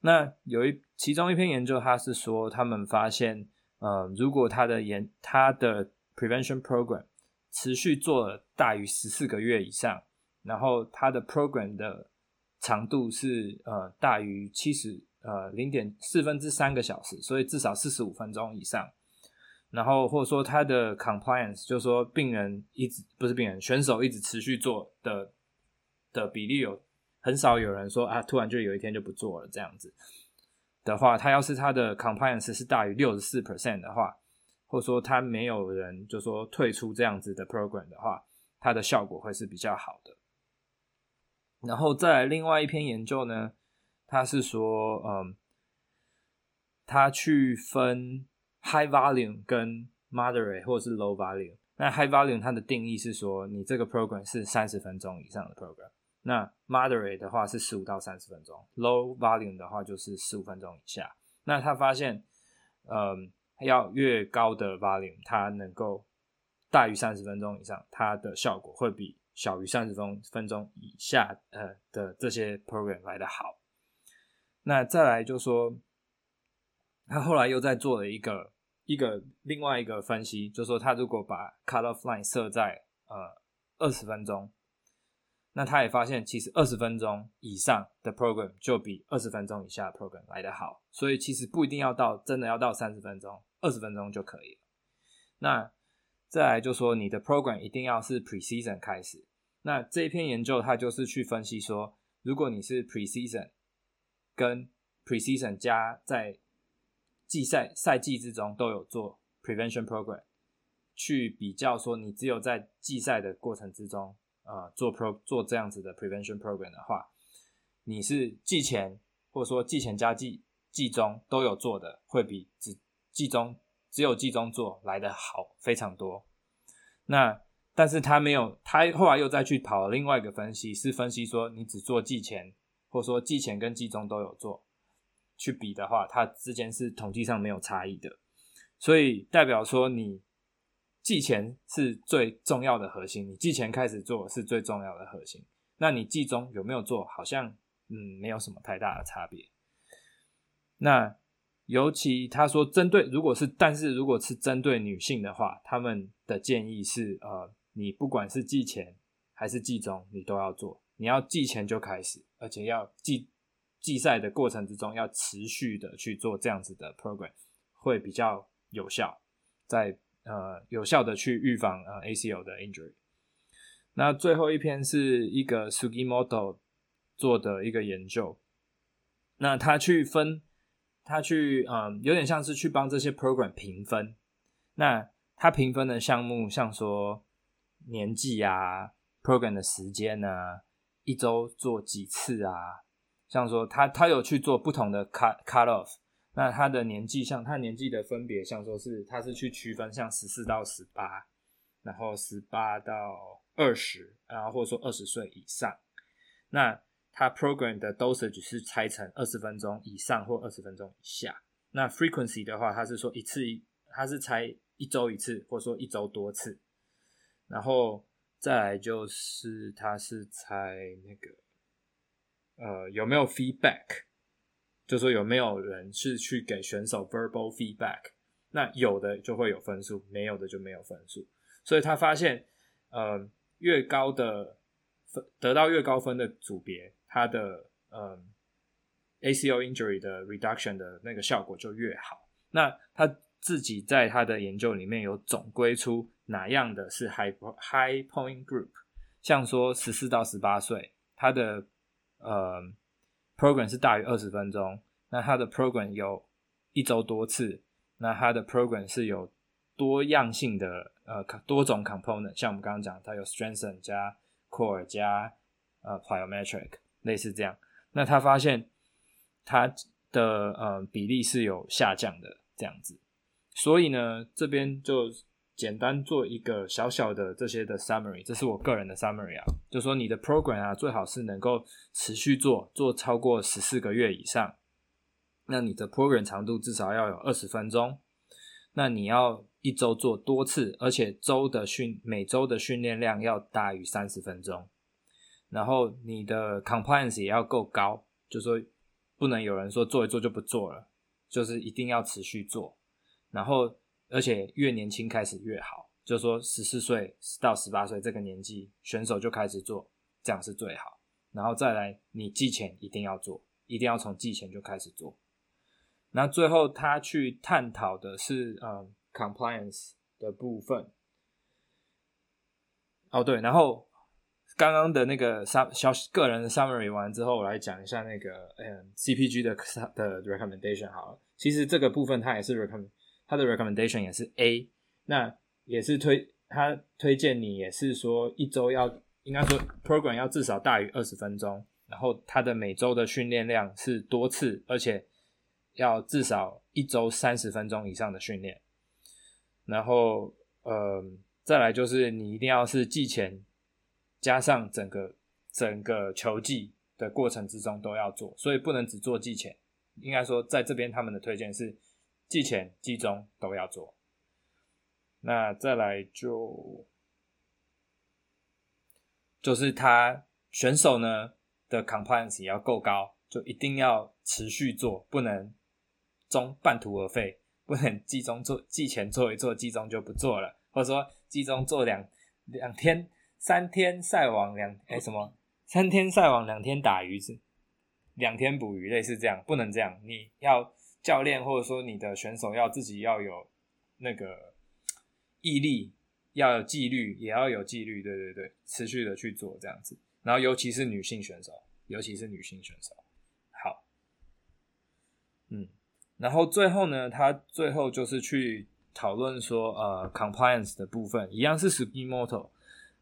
那有一其中一篇研究，他是说他们发现，呃，如果他的研他的 prevention program 持续做了大于十四个月以上，然后他的 program 的长度是呃大于七十呃零点四分之三个小时，所以至少四十五分钟以上，然后或者说他的 compliance 就是说病人一直不是病人选手一直持续做的的比例有。很少有人说啊，突然就有一天就不做了这样子的话，他要是他的 compliance 是大于六十四 percent 的话，或者说他没有人就说退出这样子的 program 的话，它的效果会是比较好的。然后再来另外一篇研究呢，他是说，嗯，他去分 high volume 跟 moderate 或者是 low volume。那 high volume 它的定义是说，你这个 program 是三十分钟以上的 program。那 moderate 的话是十五到三十分钟，low volume 的话就是十五分钟以下。那他发现，嗯，要越高的 volume，它能够大于三十分钟以上，它的效果会比小于三十分分钟以下呃的这些 program 来的好。那再来就说，他后来又在做了一个一个另外一个分析，就说他如果把 cut off line 设在呃二十分钟。那他也发现，其实二十分钟以上的 program 就比二十分钟以下的 program 来得好，所以其实不一定要到真的要到三十分钟，二十分钟就可以了。那再来就说你的 program 一定要是 preseason 开始。那这一篇研究它就是去分析说，如果你是 preseason 跟 precision 加在季赛赛季之中都有做 prevention program，去比较说你只有在季赛的过程之中。呃，做 pro 做这样子的 prevention program 的话，你是季前或者说季前加季季中都有做的，会比只季中只有季中做来的好非常多。那但是他没有，他后来又再去跑另外一个分析，是分析说你只做季前，或者说季前跟季中都有做，去比的话，它之间是统计上没有差异的，所以代表说你。季前是最重要的核心，你季前开始做是最重要的核心。那你季中有没有做？好像嗯，没有什么太大的差别。那尤其他说针对，如果是但是如果是针对女性的话，他们的建议是呃，你不管是季前还是季中，你都要做。你要季前就开始，而且要季季赛的过程之中要持续的去做这样子的 program，会比较有效。在呃，有效的去预防呃 ACL 的 injury。那最后一篇是一个 Sugimoto 做的一个研究。那他去分，他去嗯、有点像是去帮这些 program 评分。那他评分的项目，像说年纪啊，program 的时间啊，一周做几次啊，像说他他有去做不同的 cut cut off。那他的年纪，像他年纪的分别，像说是他是去区分，像十四到十八，然后十八到二十，然后或者说二十岁以上。那他 program 的 dosage 是拆成二十分钟以上或二十分钟以下。那 frequency 的话，他是说一次，他是拆一周一次，或者说一周多次。然后再来就是他是猜那个呃有没有 feedback，就说有没有人是去给选手 verbal feedback。那有的就会有分数，没有的就没有分数。所以他发现，呃，越高的分得到越高分的组别，它的呃，ACO injury 的 reduction 的那个效果就越好。那他自己在他的研究里面有总归出哪样的是 high high point group，像说十四到十八岁，他的呃 program 是大于二十分钟，那他的 program 有一周多次。那他的 program 是有多样性的，呃，多种 component，像我们刚刚讲，它有 strengthen 加 core 加呃 plyometric，类似这样。那他发现他的呃比例是有下降的这样子，所以呢，这边就简单做一个小小的这些的 summary，这是我个人的 summary 啊，就说你的 program 啊，最好是能够持续做，做超过十四个月以上。那你的 program 长度至少要有二十分钟，那你要一周做多次，而且周的训每周的训练量要大于三十分钟，然后你的 compliance 也要够高，就说不能有人说做一做就不做了，就是一定要持续做，然后而且越年轻开始越好，就说十四岁到十八岁这个年纪选手就开始做，这样是最好，然后再来你季前一定要做，一定要从季前就开始做。那最后他去探讨的是嗯 compliance 的部分。哦对，然后刚刚的那个 sum 小个人 summary 完之后，我来讲一下那个嗯 CPG 的的 recommendation 好了。其实这个部分它也是 recommend，他的 recommendation 也是 A，那也是推他推荐你也是说一周要应该说 program 要至少大于二十分钟，然后他的每周的训练量是多次，而且。要至少一周三十分钟以上的训练，然后呃，再来就是你一定要是季前加上整个整个球季的过程之中都要做，所以不能只做季前。应该说，在这边他们的推荐是季前、季中都要做。那再来就就是他选手呢的 compliance 也要够高，就一定要持续做，不能。中半途而废，不能季中做，季前做一做，季中就不做了，或者说季中做两两天、三天晒网两哎什么三天晒网两天打鱼是两天捕鱼，类似这样，不能这样。你要教练或者说你的选手要自己要有那个毅力，要有纪律，也要有纪律，对对对，持续的去做这样子。然后尤其是女性选手，尤其是女性选手，好，嗯。然后最后呢，他最后就是去讨论说，呃，compliance 的部分一样是 Tsukimoto，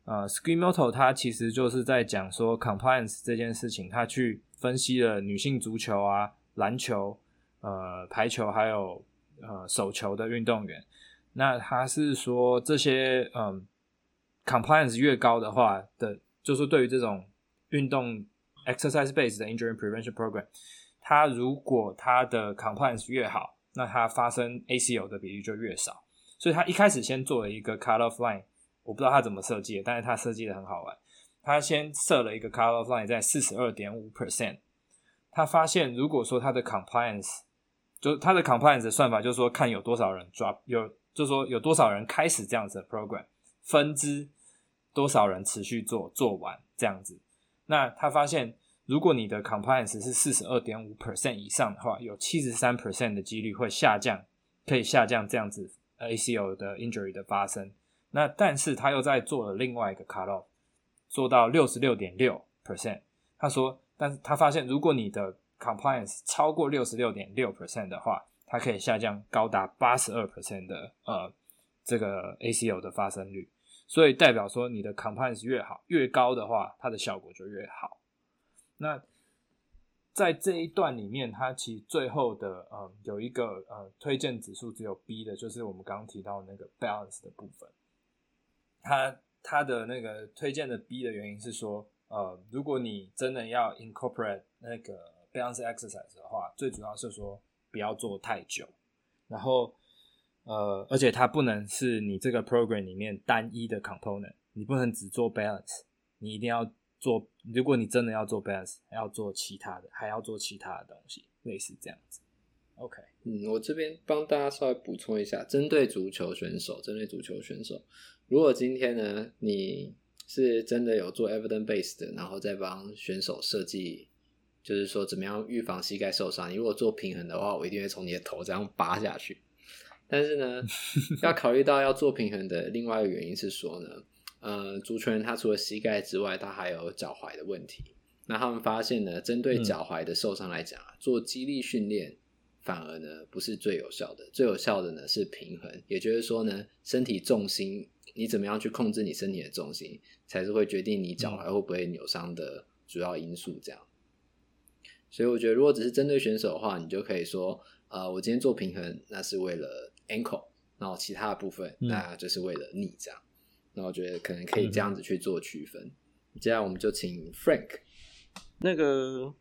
呃，Tsukimoto 他其实就是在讲说 compliance 这件事情，他去分析了女性足球啊、篮球、呃、排球还有呃手球的运动员，那他是说这些嗯、compliance 越高的话的，就是对于这种运动 exercise based 的 injury prevention program。他如果他的 compliance 越好，那他发生 ACL 的比例就越少。所以他一开始先做了一个 cut off line，我不知道他怎么设计的，但是他设计的很好玩。他先设了一个 cut off line 在四十二点五 percent。他发现，如果说他的 compliance，就他的 compliance 的算法，就是说看有多少人 drop，有就是说有多少人开始这样子的 program，分支多少人持续做做完这样子。那他发现。如果你的 compliance 是四十二点五 percent 以上的话，有七十三 percent 的几率会下降，可以下降这样子 ACO 的 injury 的发生。那但是他又在做了另外一个 cut off，做到六十六点六 percent。他说，但是他发现如果你的 compliance 超过六十六点六 percent 的话，它可以下降高达八十二 percent 的呃这个 ACL 的发生率。所以代表说你的 compliance 越好，越高的话，它的效果就越好。那在这一段里面，它其实最后的呃有一个呃推荐指数只有 B 的，就是我们刚刚提到那个 balance 的部分。它它的那个推荐的 B 的原因是说，呃，如果你真的要 incorporate 那个 balance exercise 的话，最主要是说不要做太久。然后，呃，而且它不能是你这个 program 里面单一的 component，你不能只做 balance，你一定要做。如果你真的要做 balance，还要做其他的，还要做其他的东西，类似这样子。OK，嗯，我这边帮大家稍微补充一下，针对足球选手，针对足球选手，如果今天呢，你是真的有做 evidence based 的，然后再帮选手设计。就是说，怎么样预防膝盖受伤？你如果做平衡的话，我一定会从你的头这样扒下去。但是呢，<laughs> 要考虑到要做平衡的另外一个原因是说呢，呃，足球员他除了膝盖之外，他还有脚踝的问题。那他们发现呢，针对脚踝的受伤来讲啊，做肌力训练反而呢不是最有效的，最有效的呢是平衡。也就是说呢，身体重心你怎么样去控制你身体的重心，才是会决定你脚踝会不会扭伤的主要因素。这样。所以我觉得，如果只是针对选手的话，你就可以说，呃，我今天做平衡，那是为了 ankle，然后其他的部分，嗯、那就是为了 knee 这样。那我觉得可能可以这样子去做区分。嗯、接下来我们就请 Frank，那个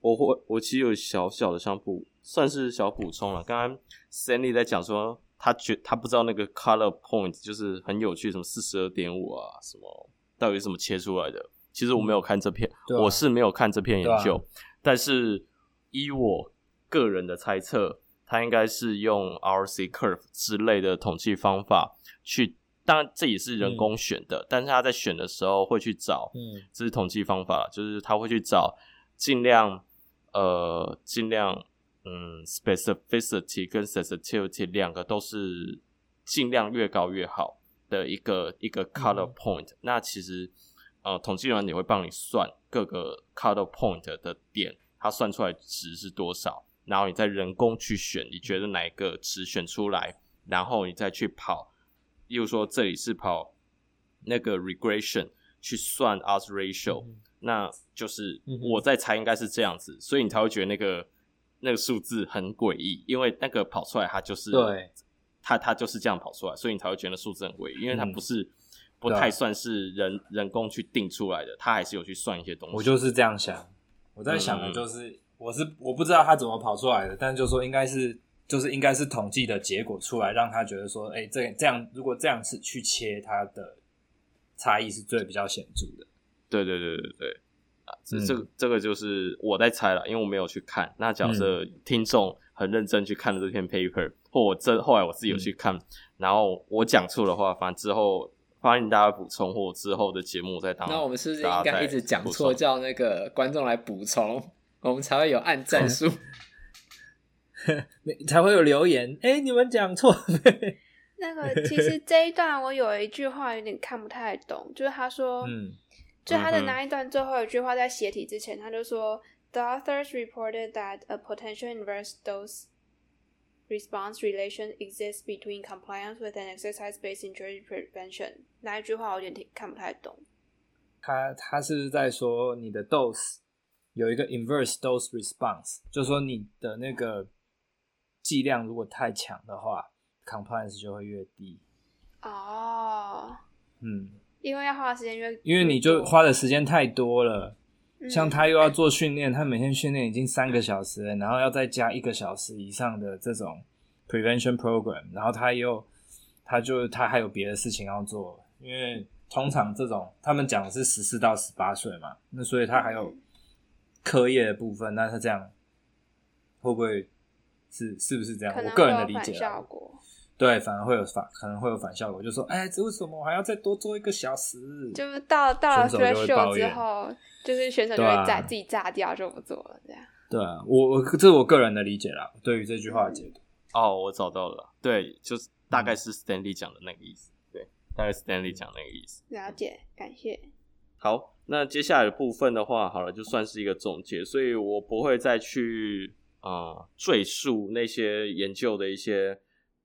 我会我其实有小小的想补，算是小补充了。刚刚 Stanley 在讲说，他觉他不知道那个 color point 就是很有趣，什么四十二点五啊，什么到底是怎么切出来的？其实我没有看这篇，嗯啊、我是没有看这篇研究。但是依我个人的猜测，他应该是用 RC curve 之类的统计方法去，当然这也是人工选的，嗯、但是他在选的时候会去找，嗯，这是统计方法，就是他会去找尽量呃尽量嗯 specificity 跟 sensitivity 两个都是尽量越高越好的一个一个 color point，嗯。那其实呃统计员也会帮你算。各个 cut off point 的点，它算出来值是多少？然后你再人工去选，你觉得哪一个值选出来？然后你再去跑，例如说这里是跑那个 regression 去算 odds ratio，嗯、那就是我在猜应该是这样子，所以你才会觉得那个那个数字很诡异，因为那个跑出来它就是对，它它就是这样跑出来，所以你才会觉得数字很诡异，因为它不是。嗯不太算是人人工去定出来的，他还是有去算一些东西。我就是这样想，我在想的就是，嗯、我是我不知道他怎么跑出来的，但是就说应该是，就是应该是统计的结果出来，让他觉得说，哎、欸，这这样如果这样子去切，它的差异是最比较显著的。对对对对对，啊，这这个这个就是我在猜了，因为我没有去看。那假设听众很认真去看了这篇 paper，或我这后来我自己有去看，嗯、然后我讲错的话，反正之后。欢迎大家补充，或之后的节目再当。那我们是不是应该一直讲错，叫那个观众来补充，我们才会有按赞数，<laughs> 才会有留言。哎、欸，你们讲错。那个其实这一段我有一句话有点看不太懂，就是他说，<laughs> 嗯，就他的那一段最后一句话在写题之前，他就说，The authors reported that a potential inverse dose。Response relation exists between compliance with an exercise-based injury prevention。那一句话我有点看不太懂。他他是不是在说你的 dose 有一个 inverse dose response，就是说你的那个剂量如果太强的话，compliance 就会越低。哦，嗯，因为要花的时间越，因为你就花的时间太多了。像他又要做训练，他每天训练已经三个小时了，然后要再加一个小时以上的这种 prevention program，然后他又，他就他还有别的事情要做，因为通常这种他们讲的是十四到十八岁嘛，那所以他还有课业的部分，那他这样会不会是是不是这样？我个人的理解啊。对，反而会有反，可能会有反效果，就说，哎，这为什么我还要再多做一个小时？就是到到了 threshold 之后，就是选手就会炸、啊、自己炸掉，就不做了，这样。对啊，我我这是我个人的理解啦，对于这句话的解读。哦，我找到了，对，就是大概是 Stanley 讲的那个意思，嗯、对，大概是 Stanley 讲的那个意思。了解，感谢。好，那接下来的部分的话，好了，就算是一个总结，所以我不会再去啊、呃、赘述那些研究的一些。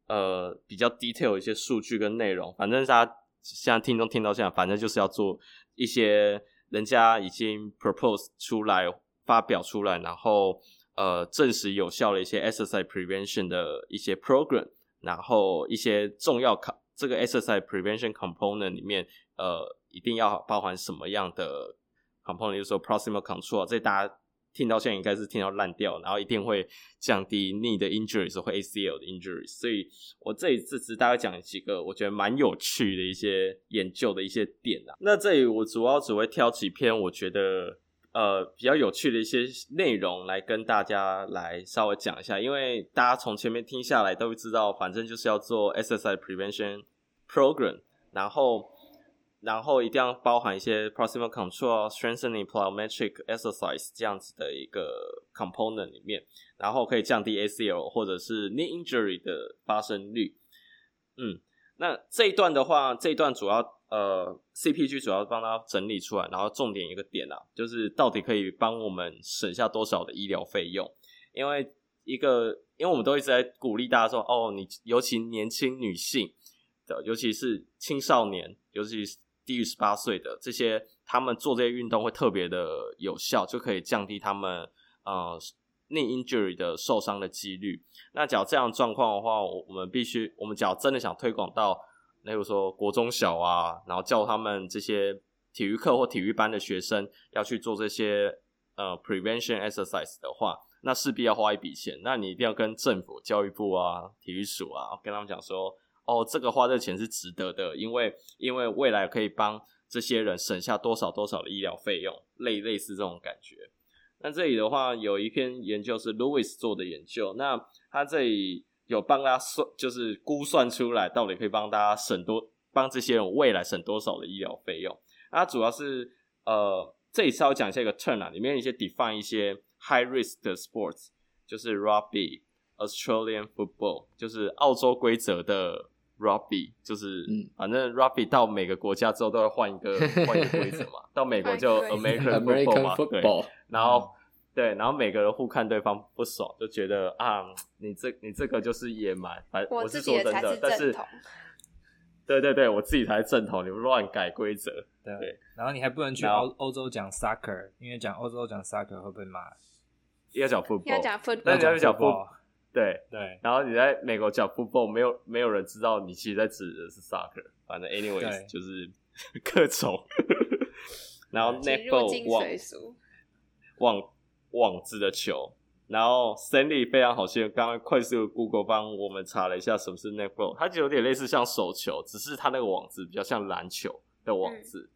呃，比较 detail 一些数据跟内容，反正大家现在听众听到现在，反正就是要做一些人家已经 propose 出来、发表出来，然后呃证实有效的一些 exercise prevention 的一些 program，然后一些重要考这个 exercise prevention component 里面，呃，一定要包含什么样的 component，就是说 proximal control，这大家听到现在应该是听到烂掉，然后一定会降低你的 injuries 或 ACL 的 injuries。所以我这里这次大概讲几个我觉得蛮有趣的一些研究的一些点啊。那这里我主要只会挑几篇我觉得呃比较有趣的一些内容来跟大家来稍微讲一下，因为大家从前面听下来都会知道，反正就是要做 exercise prevention program，然后。然后一定要包含一些 proximal control、strengthening plyometric exercise 这样子的一个 component 里面，然后可以降低 ACL 或者是 knee injury 的发生率。嗯，那这一段的话，这一段主要呃 CPG 主要帮他整理出来，然后重点一个点啊，就是到底可以帮我们省下多少的医疗费用？因为一个，因为我们都一直在鼓励大家说，哦，你尤其年轻女性的，尤其是青少年，尤其是。低于十八岁的这些，他们做这些运动会特别的有效，就可以降低他们呃 knee injury 的受伤的几率。那假如这样状况的话，我我们必须，我们假如真的想推广到，例如说国中小啊，然后教他们这些体育课或体育班的学生要去做这些呃 prevention exercise 的话，那势必要花一笔钱。那你一定要跟政府、教育部啊、体育署啊，跟他们讲说。哦，这个花这钱是值得的，因为因为未来可以帮这些人省下多少多少的医疗费用，类类似这种感觉。那这里的话有一篇研究是 Lewis 做的研究，那他这里有帮他算，就是估算出来到底可以帮大家省多，帮这些人未来省多少的医疗费用。那主要是呃，这里稍微讲一下一个 term 啊，里面一些 define 一些 high risk 的 sports，就是 Rugby、Australian Football，就是澳洲规则的。Rugby 就是，嗯，反正 Rugby 到每个国家之后都要换一个 <laughs> 换一个规则嘛。到美国就 American Football 嘛，对。然后对，然后每个人互看对方不爽，就觉得啊，你这你这个就是野蛮。反正我是说真的，但是对对对，我自己才是正统，你们乱改规则。对，然后你还不能去欧欧洲讲 Soccer，因为讲欧洲讲 Soccer 会被骂。要讲 Football，要讲 Football，那你要讲 Football。对。对，然后你在美国讲 football，没有没有人知道你其实在指的是 soccer，反正 anyways 就是 <laughs> 各种。然后 netball 网网网子的球，然后 Stanley 非常好心，刚刚快速 Google 帮我们查了一下什么是 netball，它就有点类似像手球，只是它那个网子比较像篮球的网子，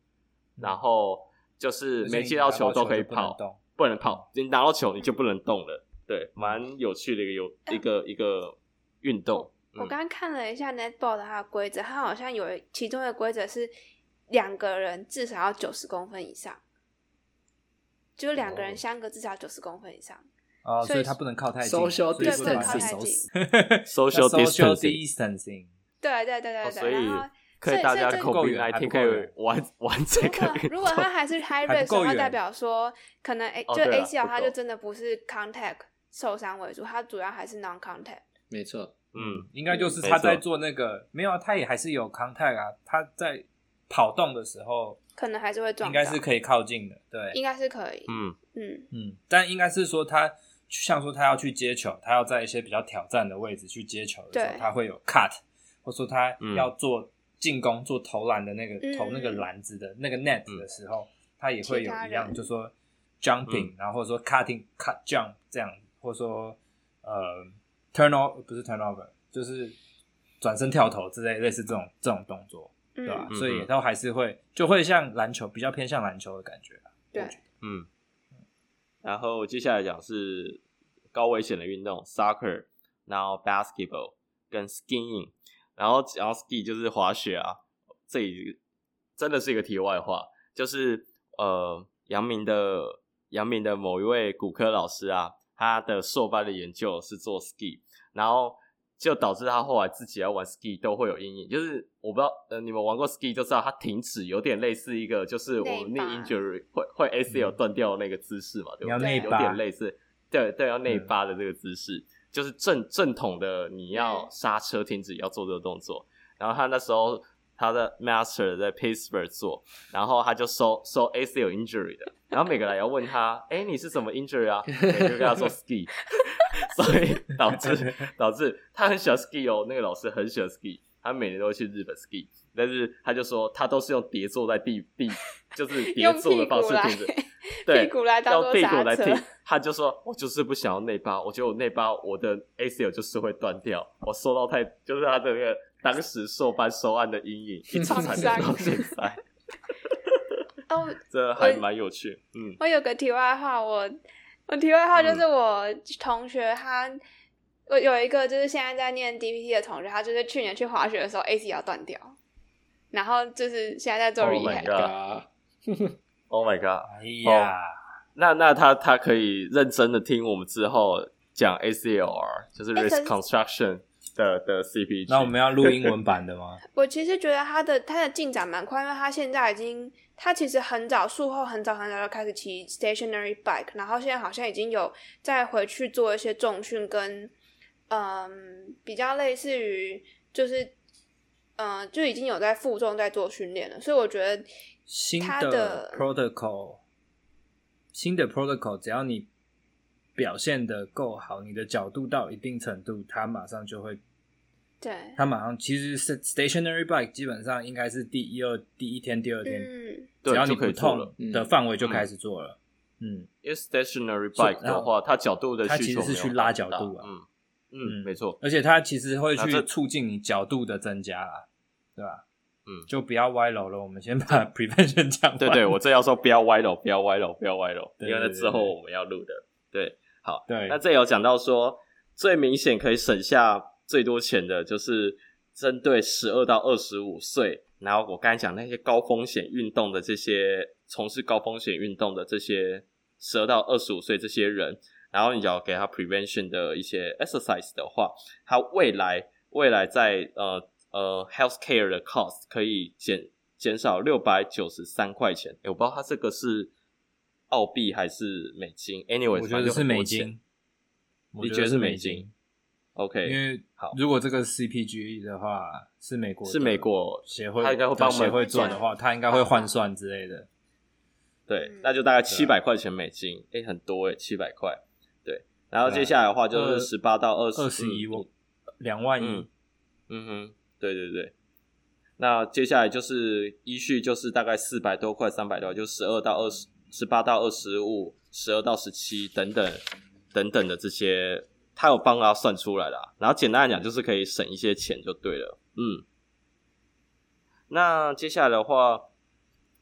嗯、然后就是没接到球都可以跑，不能跑，你拿到球你就不能动了。对，蛮有趣的一个有一个、嗯、一个运动。我刚刚看了一下 netball 的它的规则，它好像有其中的规则是两个人至少要九十公分以上，就两个人相隔至少九十公分以上。哦，所以它不能靠太近，social distancing，social distancing，<laughs> 对对对对对，所以可以大家 COVID-19 可以玩玩这个。如果他还是 high risk 的话，代表说可能 A 就 ACL 它就真的不是 contact。受伤为主，他主要还是 non contact。没错，嗯，应该就是他在做那个，没有啊，他也还是有 contact 啊。他在跑动的时候，可能还是会撞，应该是可以靠近的，对，应该是可以。嗯嗯嗯，但应该是说他像说他要去接球，他要在一些比较挑战的位置去接球的时候，他会有 cut，或者说他要做进攻、做投篮的那个投那个篮子的那个 net 的时候，他也会有一样，就说 jumping，然后或者说 cutting cut jump 这样。或者说，呃，turnover 不是 turnover，就是转身跳投之类类似这种这种动作，嗯、对吧？所以都还是会就会像篮球，比较偏向篮球的感觉。对，嗯。然后接下来讲是高危险的运动，soccer，然后 basketball 跟 skiing，然后然后 ski 就是滑雪啊。这里真的是一个题外话，就是呃，阳明的阳明的某一位骨科老师啊。他的硕班的研究是做 ski，然后就导致他后来自己要玩 ski 都会有阴影。就是我不知道，呃，你们玩过 ski 就知道，他停止有点类似一个，就是我们 knee injury 会会 ACL 断掉的那个姿势嘛，对不对？有点类似，对对，要内八的这个姿势，就是正正统的你要刹车停止要做这个动作。然后他那时候他的 master 在 Pittsburgh 做，然后他就收收 ACL injury 的。然后每个人要问他，<laughs> 哎，你是什么 injury 啊？每个跟他说 ski，<laughs> 所以导致 <laughs> 导致他很喜欢 ski 哦，那个老师很喜欢 ski，他每年都会去日本 ski，但是他就说他都是用叠坐在地地，就是叠坐的方式停着，对，屁股来当用屁股来停。他就说，我就是不想要内八，我觉得我内八我的 ACL 就是会断掉，我收到太就是他的那个当时受班受案的阴影，<laughs> 一直缠绕到现在。<laughs> 哦，<laughs> 这还蛮有趣。嗯，我有个题外话，我我题外话就是我同学他，我有一个就是现在在念 DPT 的同学，他就是去年去滑雪的时候 ACL 断掉，然后就是现在在做 rehab。Oh my god！哎呀，那那他他可以认真的听我们之后讲 ACLR，就是 reconstruction。的的 CPG，那我们要录英文版的吗？<laughs> 我其实觉得他的他的进展蛮快，因为他现在已经，他其实很早术后很早很早就开始骑 stationary bike，然后现在好像已经有再回去做一些重训跟嗯比较类似于就是嗯就已经有在负重在做训练了，所以我觉得新的 protocol 新的 protocol 只要你表现的够好，你的角度到一定程度，他马上就会。对，他马上其实是 stationary bike，基本上应该是第一二第一天、第二天，嗯、只要你不痛的范围就开始做了。嗯，因为 stationary bike 的话，它角度的它其实是去拉角度啊。嗯嗯，没错，而且它其实会去促进你角度的增加啦，对吧？嗯，就不要歪楼了。我们先把 prevention 讲。对对，我这要说不要歪楼，不要歪楼，不要歪楼，因为那之后我们要录的。对，好，对，那这有讲到说最明显可以省下。最多钱的就是针对十二到二十五岁，然后我刚才讲那些高风险运动的这些从事高风险运动的这些十二到二十五岁这些人，然后你只要给他 prevention 的一些 exercise 的话，他未来未来在呃呃 health care 的 cost 可以减减少六百九十三块钱。诶，我不知道他这个是澳币还是美金，anyway，我觉得是美金，你觉得是美金？OK，因为好，如果这个 CPG 的话是美国是美国协会，他应该会帮我们协会做的话，他应该会换算之类的。对，那就大概七百块钱美金，诶、欸，很多诶，七百块。对，然后接下来的话就是十八到二十二十一万，两万一。嗯，嗯哼，对对对。那接下来就是依序就是大概四百多块，三百多，就十二到二十，十八到二十五，十二到十七等等等等的这些。他有帮他算出来的，然后简单来讲就是可以省一些钱就对了。嗯，那接下来的话，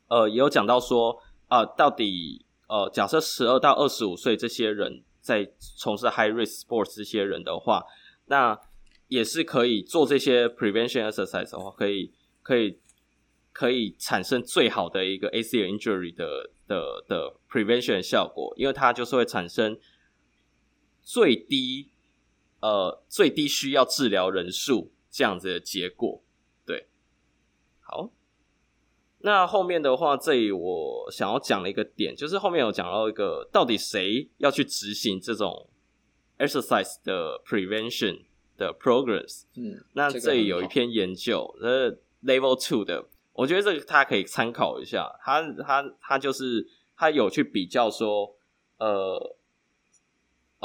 呃，也有讲到说啊、呃，到底呃，假设十二到二十五岁这些人在从事 high risk sports 这些人的话，那也是可以做这些 prevention exercise 的话，可以可以可以产生最好的一个 ACL injury 的的的 prevention 效果，因为它就是会产生。最低，呃，最低需要治疗人数这样子的结果，对，好，那后面的话，这里我想要讲的一个点，就是后面有讲到一个，到底谁要去执行这种 exercise 的 prevention 的 progress？嗯，那这里有一篇研究，呃，level two 的，我觉得这个大家可以参考一下，他他他就是他有去比较说，呃。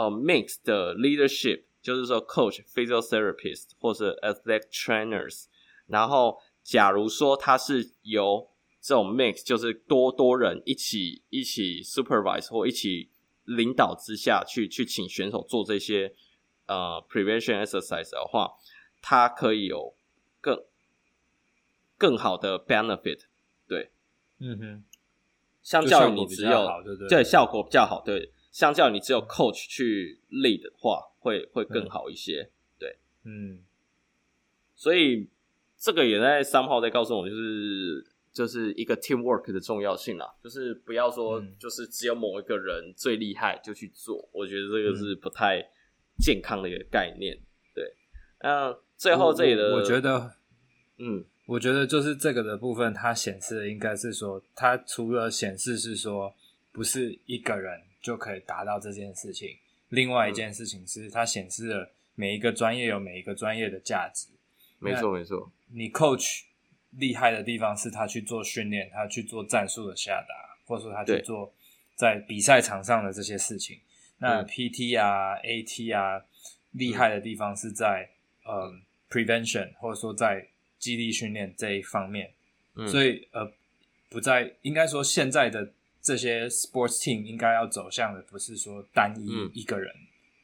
呃、uh，mixed 的 leadership 就是说，coach、physiotherapist 或者 athletic trainers，然后假如说他是由这种 mix，就是多多人一起一起 supervise 或一起领导之下去去请选手做这些呃 prevention exercise 的话，他可以有更更好的 benefit，对，嗯哼，相较于你只有对对，对效果比较好，对。相较你只有 coach 去 lead 的话，会会更好一些，对，嗯，所以这个也在三号在告诉我，就是就是一个 teamwork 的重要性啦，就是不要说就是只有某一个人最厉害就去做，嗯，我觉得这个是不太健康的一个概念，对。那最后这里的，我，我觉得，嗯，我觉得就是这个的部分，它显示的应该是说，它除了显示是说不是一个人。就可以达到这件事情。另外一件事情是，它显示了每一个专业有每一个专业的价值。没错，没错。你 coach 厉害的地方是他去做训练，他去做战术的下达，或者说他去做在比赛场上的这些事情。那 PT 啊、AT 啊，厉害的地方是在呃 prevention，或者说在激励训练这一方面，嗯、所以呃，不在应该说现在的这些 sports team 应该要走向的不是说单一一个人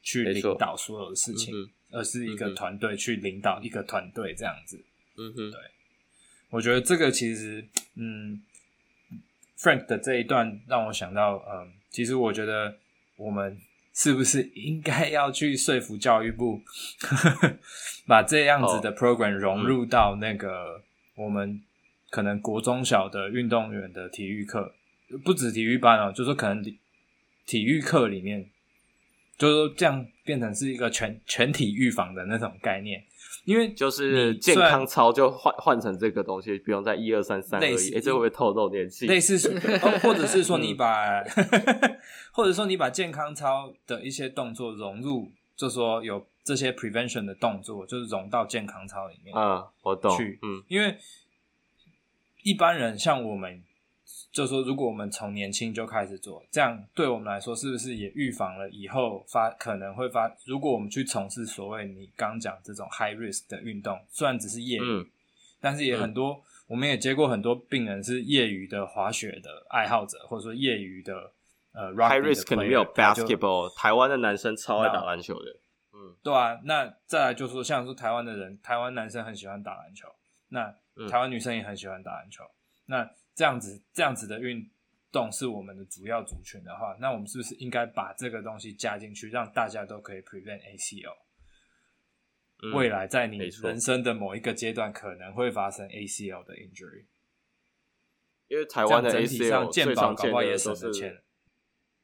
去领导所有的事情，嗯、而是一个团队去领导一个团队这样子。嗯哼，对，我觉得这个其实，嗯，Frank 的这一段让我想到，嗯，其实我觉得我们。是不是应该要去说服教育部，<laughs> 把这样子的 program 融入到那个我们可能国中小的运动员的体育课，不止体育班哦，就是可能体育课里面，就是说这样变成是一个全全体预防的那种概念。因为就是健康操就换换成这个东西，不用再一二三三而已。诶、欸，这会不会透露年纪？类似，<laughs> 哦，或者是说你把，<laughs> 或者说你把健康操的一些动作融入，就说有这些 prevention 的动作，就是融到健康操里面。啊，我懂。去，嗯，因为一般人像我们。就是说，如果我们从年轻就开始做，这样对我们来说，是不是也预防了以后发可能会发？如果我们去从事所谓你刚讲这种 high risk 的运动，虽然只是业余，嗯、但是也很多，嗯、我们也接过很多病人是业余的滑雪的爱好者，或者说业余的呃 high risk 可能没有 basketball，台湾的男生超爱打篮球的，嗯，对啊，那再来就是说，像是台湾的人，台湾男生很喜欢打篮球，那台湾女生也很喜欢打篮球，嗯、那。这样子，这样子的运动是我们的主要族群的话，那我们是不是应该把这个东西加进去，让大家都可以 prevent ACL？、嗯、未来在你人生的某一个阶段可能会发生 ACL 的 injury，因为台湾的 ACL 健保搞不好也省了钱，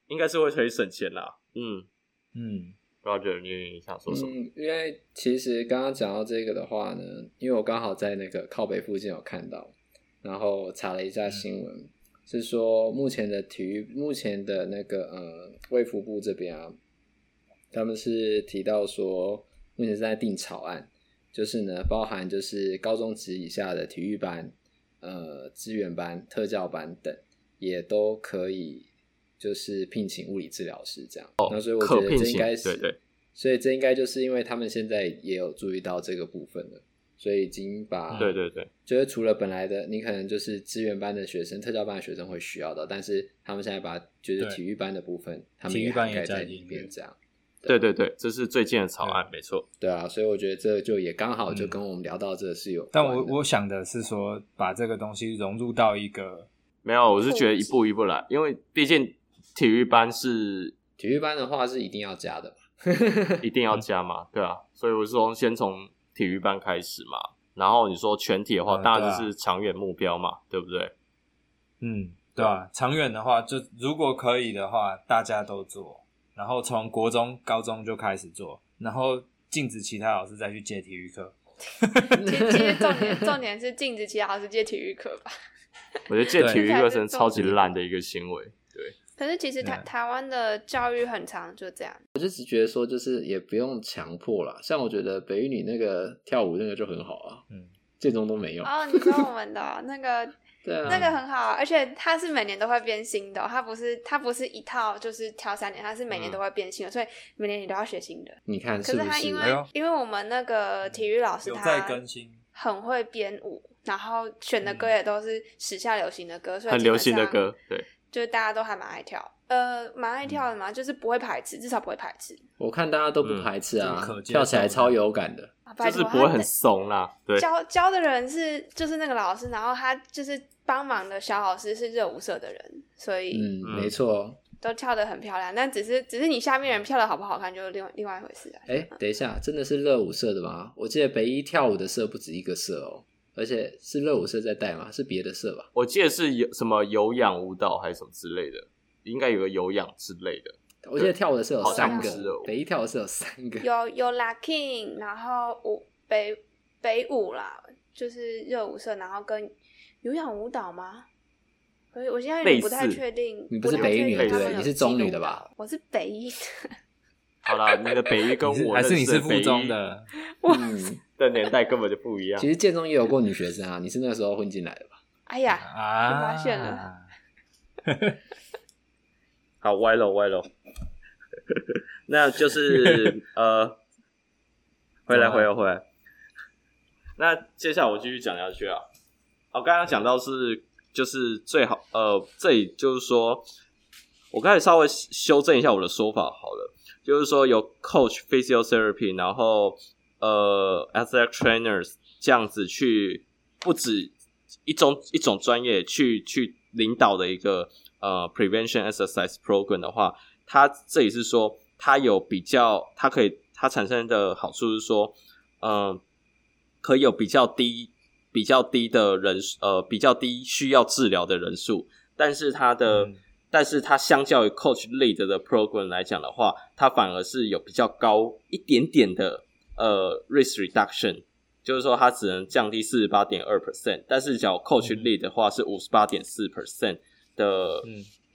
应该是会可以省钱啦。嗯嗯，Roger，你想说什么？嗯，因为其实刚刚讲到这个的话呢，因为我刚好在那个靠北附近有看到。然后查了一下新闻，嗯、是说目前的体育，目前的那个呃卫福部这边啊，他们是提到说，目前是在定草案，就是呢包含就是高中职以下的体育班、呃资源班、特教班等，也都可以就是聘请物理治疗师这样。哦，那所以我觉得这应该是对对，所以这应该就是因为他们现在也有注意到这个部分了。所以已经把对对对，就是除了本来的你可能就是资源班的学生、特教班的学生会需要的，但是他们现在把就是体育班的部分，他们也涵盖在里面，这样。对对对，这是最近的草案，没错。对啊，所以我觉得这就也刚好就跟我们聊到这个是有。但我我想的是说，把这个东西融入到一个没有，我是觉得一步一步来，因为毕竟体育班是体育班的话是一定要加的，一定要加嘛，对啊，所以我是说先从。体育班开始嘛，然后你说全体的话，当然就是长远目标嘛，对不对？嗯，对啊，长远的话，就如果可以的话，大家都做，然后从国中、高中就开始做，然后禁止其他老师再去接体育课。<laughs> 其实重点重点是禁止其他老师接体育课吧？我觉得借体育课是超级烂的一个行为。可是其实台台湾的教育很长就这样，我就只觉得说，就是也不用强迫啦。像我觉得北语女那个跳舞那个就很好啊，嗯，建中都没有。哦，你说我们的 <laughs> 那个，对啊，那个很好，而且它是每年都会变新的，它不是它不是一套就是跳三年，它是每年都会变新的，嗯、所以每年你都要学新的。你看是是，可是它因为、哎、因为我们那个体育老师他在更新，很会编舞，然后选的歌也都是时下流行的歌，所以很流行的歌，对。就是大家都还蛮爱跳，呃，蛮爱跳的嘛，嗯、就是不会排斥，至少不会排斥。我看大家都不排斥啊，嗯、跳起来超有感的，就是不会很怂啦。对，教教的人是就是那个老师，然后他就是帮忙的小老师是热舞社的人，所以嗯，没错，都跳得很漂亮。但只是只是你下面人跳的好不好看，就是另外另外一回事啊。哎、欸，等一下，真的是热舞社的吗？我记得北一跳舞的社不止一个社哦。而且是热舞社在带吗？是别的社吧？我记得是有什么有氧舞蹈还是什么之类的，应该有个有氧之类的。我记得跳舞的社有三个，北一跳的社有三个，有有 locking，然后舞北北舞啦，就是热舞社，然后跟有氧舞蹈吗？所以我现在有点不太确定。你不是北一女对不对？你是中女的吧？我是北一的。好啦，你的北一跟我还是你是附中的，嗯，的年代根本就不一样。其实建中也有过女学生啊，你是那个时候混进来的吧？哎呀，啊，发现了，<laughs> 好歪了歪了，<laughs> 那就是呃，回来回来回来，那接下来我继续讲下去啊。我刚刚讲到是就是最好呃，这里就是说，我刚才稍微修正一下我的说法好了，就是说有 coach physiotherapy，然后呃 athletic trainers 这样子去不止一种一种专业去去领导的一个呃 prevention exercise program 的话，它这里是说它有比较，它可以它产生的好处是说，嗯、可以有比较低比较低的人呃比较低需要治疗的人数，但是它的、但是它相较于 coach lead 的 program 来讲的话，它反而是有比较高一点点的呃 risk reduction。就是说，它只能降低四十八点二 percent，但是假如 coach lead 的话是五十八点四 percent 的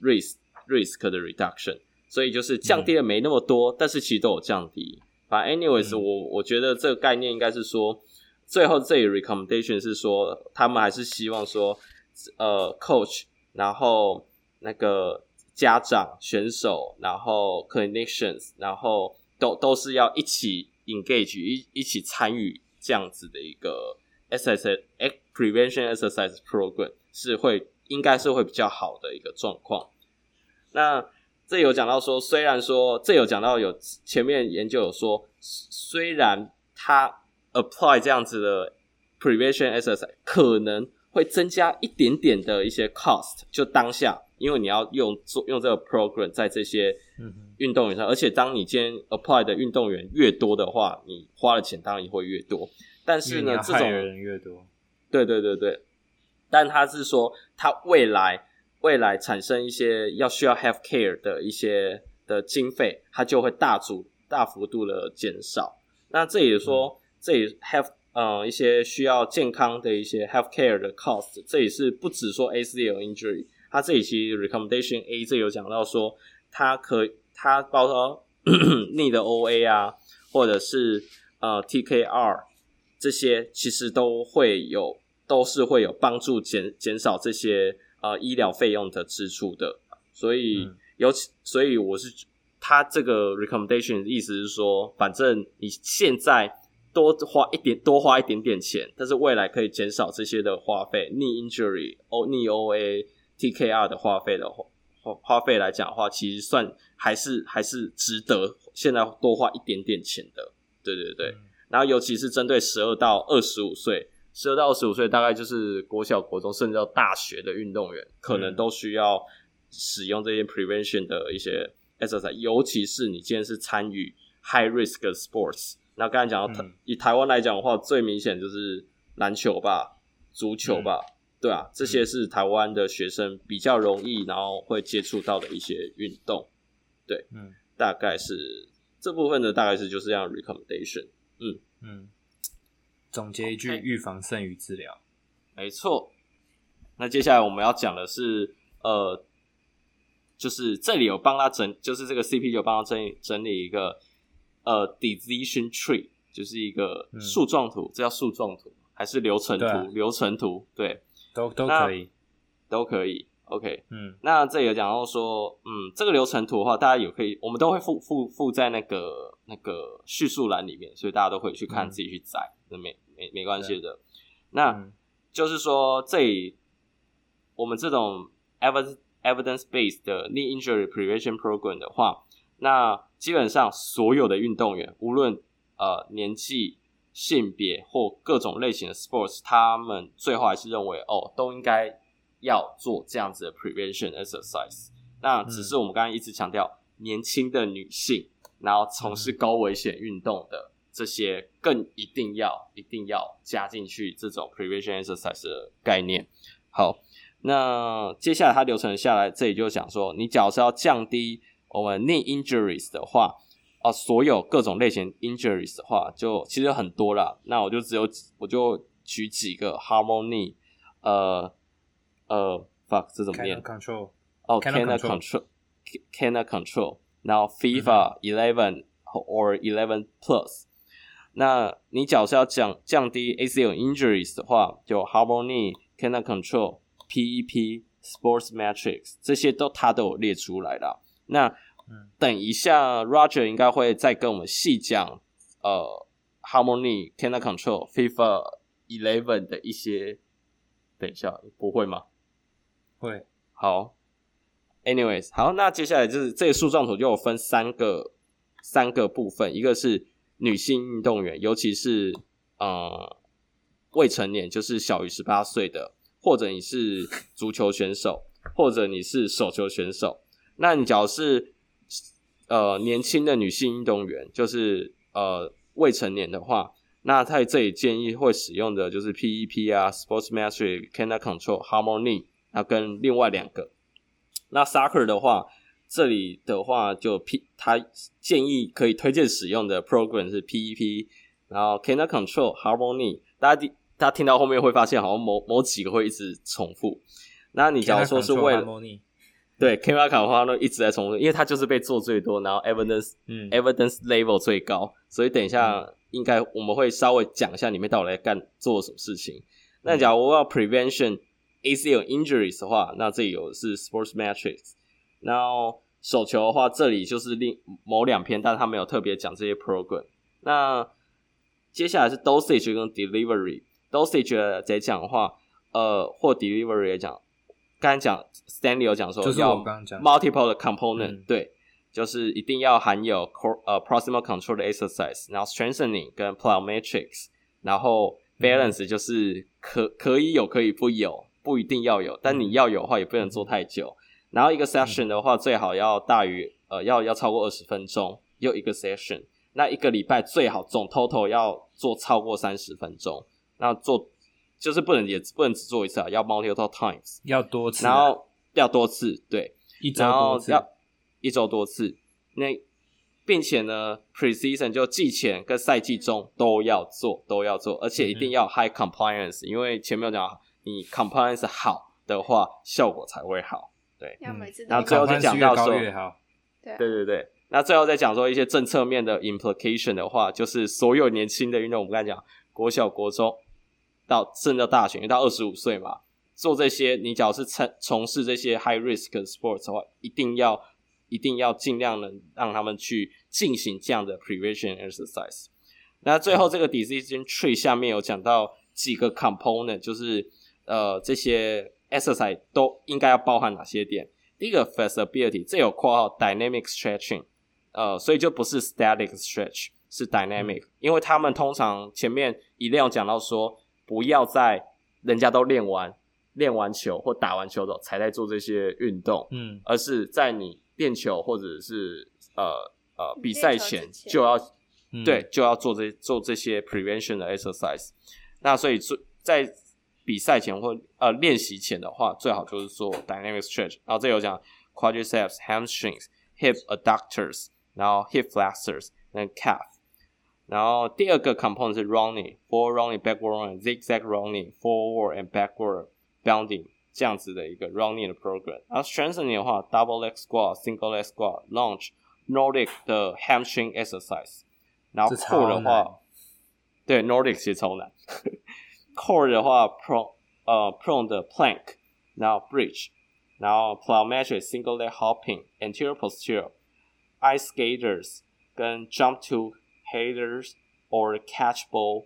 risk、嗯、risk 的 reduction，所以就是降低了没那么多，嗯、但是其实都有降低。反正 anyways，、嗯、我我觉得这个概念应该是说，最后这一 recommendation 是说，他们还是希望说，呃，coach，然后那个家长、选手，然后 clinicians，然后都都是要一起 engage，一一起参与。这样子的一个 S S S prevention exercise program 是会应该是会比较好的一个状况。那这有讲到说，虽然说这有讲到有前面研究有说，虽然它 apply 这样子的 prevention exercise 可能会增加一点点的一些 cost，就当下，因为你要用做用这个 program 在这些运动员上，而且当你今天 apply 的运动员越多的话，你花的钱当然也会越多。但是呢，这种人越多，对对对对。但他是说，他未来未来产生一些要需要 health care 的一些的经费，它就会大幅大幅度的减少。那这也说，嗯、这也 have 呃一些需要健康的一些 health care 的 cost，这也是不只说 ACL injury，它这里其实 recommendation A 这有讲到说，它可以它包括 <clears throat> knee 的 OA 啊，或者是呃 TKR。这些其实都会有，都是会有帮助减减少这些呃医疗费用的支出的，所以、嗯、尤其所以我是他这个 recommendation 的意思是说，反正你现在多花一点多花一点点钱，但是未来可以减少这些的花费，knee injury、O knee OA、TKR 的花费的花花费来讲的话，其实算还是还是值得现在多花一点点钱的，对对对。嗯然后，尤其是针对十二到二十五岁，十二到二十五岁大概就是国小、国中，甚至到大学的运动员，可能都需要使用这些 prevention 的一些 exercise。尤其是你今天是参与 high risk sports，那刚才讲到、嗯、以台湾来讲的话，最明显就是篮球吧、足球吧，嗯、对啊，这些是台湾的学生比较容易，然后会接触到的一些运动。对，嗯，大概是这部分的，大概是就是这样 recommendation。嗯。嗯，总结一句预防胜于治疗，没错。那接下来我们要讲的是，呃，就是这里有帮他整，就是这个 CP 有帮他整理整理一个呃 decision tree，就是一个树状图，嗯，这叫树状图还是流程图？啊，流程图对，都都可以，都可以。OK，嗯，那这里有讲到说，嗯，这个流程图的话，大家也可以，我们都会附附附在那个那个叙述栏里面，所以大家都可以去看，自己去载，没没没关系的。那、嗯、就是说，这里我们这种 evidence evidence based 的 knee injury prevention program 的话，那基本上所有的运动员，无论呃年纪、性别或各种类型的 sports，他们最后还是认为，哦，都应该。要做这样子的 prevention exercise，那只是我们刚才一直强调，年轻的女性，然后从事高危险运动的这些，更一定要一定要加进去这种 prevention exercise 的概念。好，那接下来它流程下来，这里就讲说，你假如是要降低我们 knee injuries 的话，啊，所有各种类型 injuries 的话，就其实很多啦。那我就只有我就举几个 harmony，呃。呃，fuck，这怎么念？Control，哦，cannot control，cannot control。然后 FIFA eleven or eleven plus。那你假设要降降低 ACL injuries 的话，就 Harmony，cannot control，PEP，Sports Metrics 这些都它都有列出来了。那等一下，Roger 应该会再跟我们细讲，呃，Harmony，cannot control，FIFA Eleven 的一些，等一下不会吗？会。好，anyways，好，那接下来就是这个树状图就有分三个三个部分，一个是女性运动员，尤其是呃未成年，就是小于十八岁的，或者你是足球选手，或者你是手球选手。那你只要是呃年轻的女性运动员，就是呃未成年的话，那在这里建议会使用的就是 PEP 啊，Sportsmetric、Canada Control、Harmony。那跟另外两个，那 soccer 的话，这里的话就 P，他建议可以推荐使用的 program 是 PEP，然后 Canada Control Harmony，大家大家听到后面会发现好像某某几个会一直重复。那你假如说是为了对，K 杯卡的话呢一直在重复，因为它就是被做最多，然后 evidence evidence level 最高，所以等一下应该我们会稍微讲一下里面到底在干做什么事情。那假如我要 prevention ACL injuries 的话，那这里有是 sports metrics，然后手球的话，这里就是另某两篇，但是他没有特别讲这些 program。那接下来是 dosage 跟 delivery，dosage 在讲的话，呃，或 delivery 讲。刚才讲 Stanley 有讲说，就是我刚刚讲 multiple 的 component，、嗯、对，就是一定要含有 core 呃 proximal control 的 exercise，然后 strengthening 跟 plyometrics，然后 balance 就是可、嗯、可以有，可以不有。不一定要有，但你要有的话，也不能做太久。嗯、然后一个 session 的话，最好要大于呃，要要超过二十分钟，又一个 session。那一个礼拜最好总 total 要做超过三十分钟。那做就是不能也不能只做一次啊，要 multiple times，要多次、啊，然后要多次，对，一周多次，要一周多次。那并且呢，precision 就季前跟赛季中都要做，都要做，而且一定要 high compliance，、嗯、因为前面有讲。你 compliance 好的话，效果才会好。对，要每次然后最后再讲到说，越好对对对。那最后再讲说一些政策面的 implication 的话，就是所有年轻的运动，我们刚才讲国小、国中到甚至到大学，因为到二十五岁嘛，做这些，你只要是从从事这些 high risk sports 的话，一定要一定要尽量能让他们去进行这样的 prevention exercise。那最后这个 decision tree 下面有讲到几个 component，就是。呃，这些 exercise 都应该要包含哪些点？第一个 flexibility，这有括号 dynamic stretching，呃，所以就不是 static stretch，是 dynamic，因为他们通常前面一定要讲到说，不要在人家都练完练完球或打完球的才在做这些运动，嗯，而是在你练球或者是呃呃比赛前就要对就要做这做这些 prevention 的 exercise，那所以在比赛前或呃练习前的话，最好就是做 dynamic stretch。然后这有讲 quadriceps、hamstrings、hip adductors，然后 hip flexors，跟 calf。然后第二个 component 是 running，forward running、backward running、zigzag running、forward and backward bounding 这样子的一个 running 的 program。然后 strengthening 的话，double leg squat、single leg squat、lunge、Nordic 的 hamstring exercise。然后 core 的话，对 Nordic 其实超难。 Core <laughs> 的话，prone 呃 prone 的 plank，然后 bridge，然后 plyometric single leg hopping，anterior posterior ice skaters 跟 jump to headers or catch ball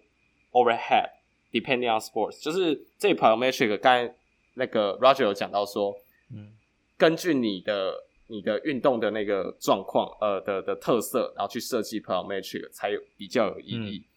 overhead，depending on sports，就是这 plyometric 刚才那个 Roger 有讲到说，嗯，根据你的你的运动的那个状况，呃的的特色，然后去设计 plyometric 才有比较有意义。嗯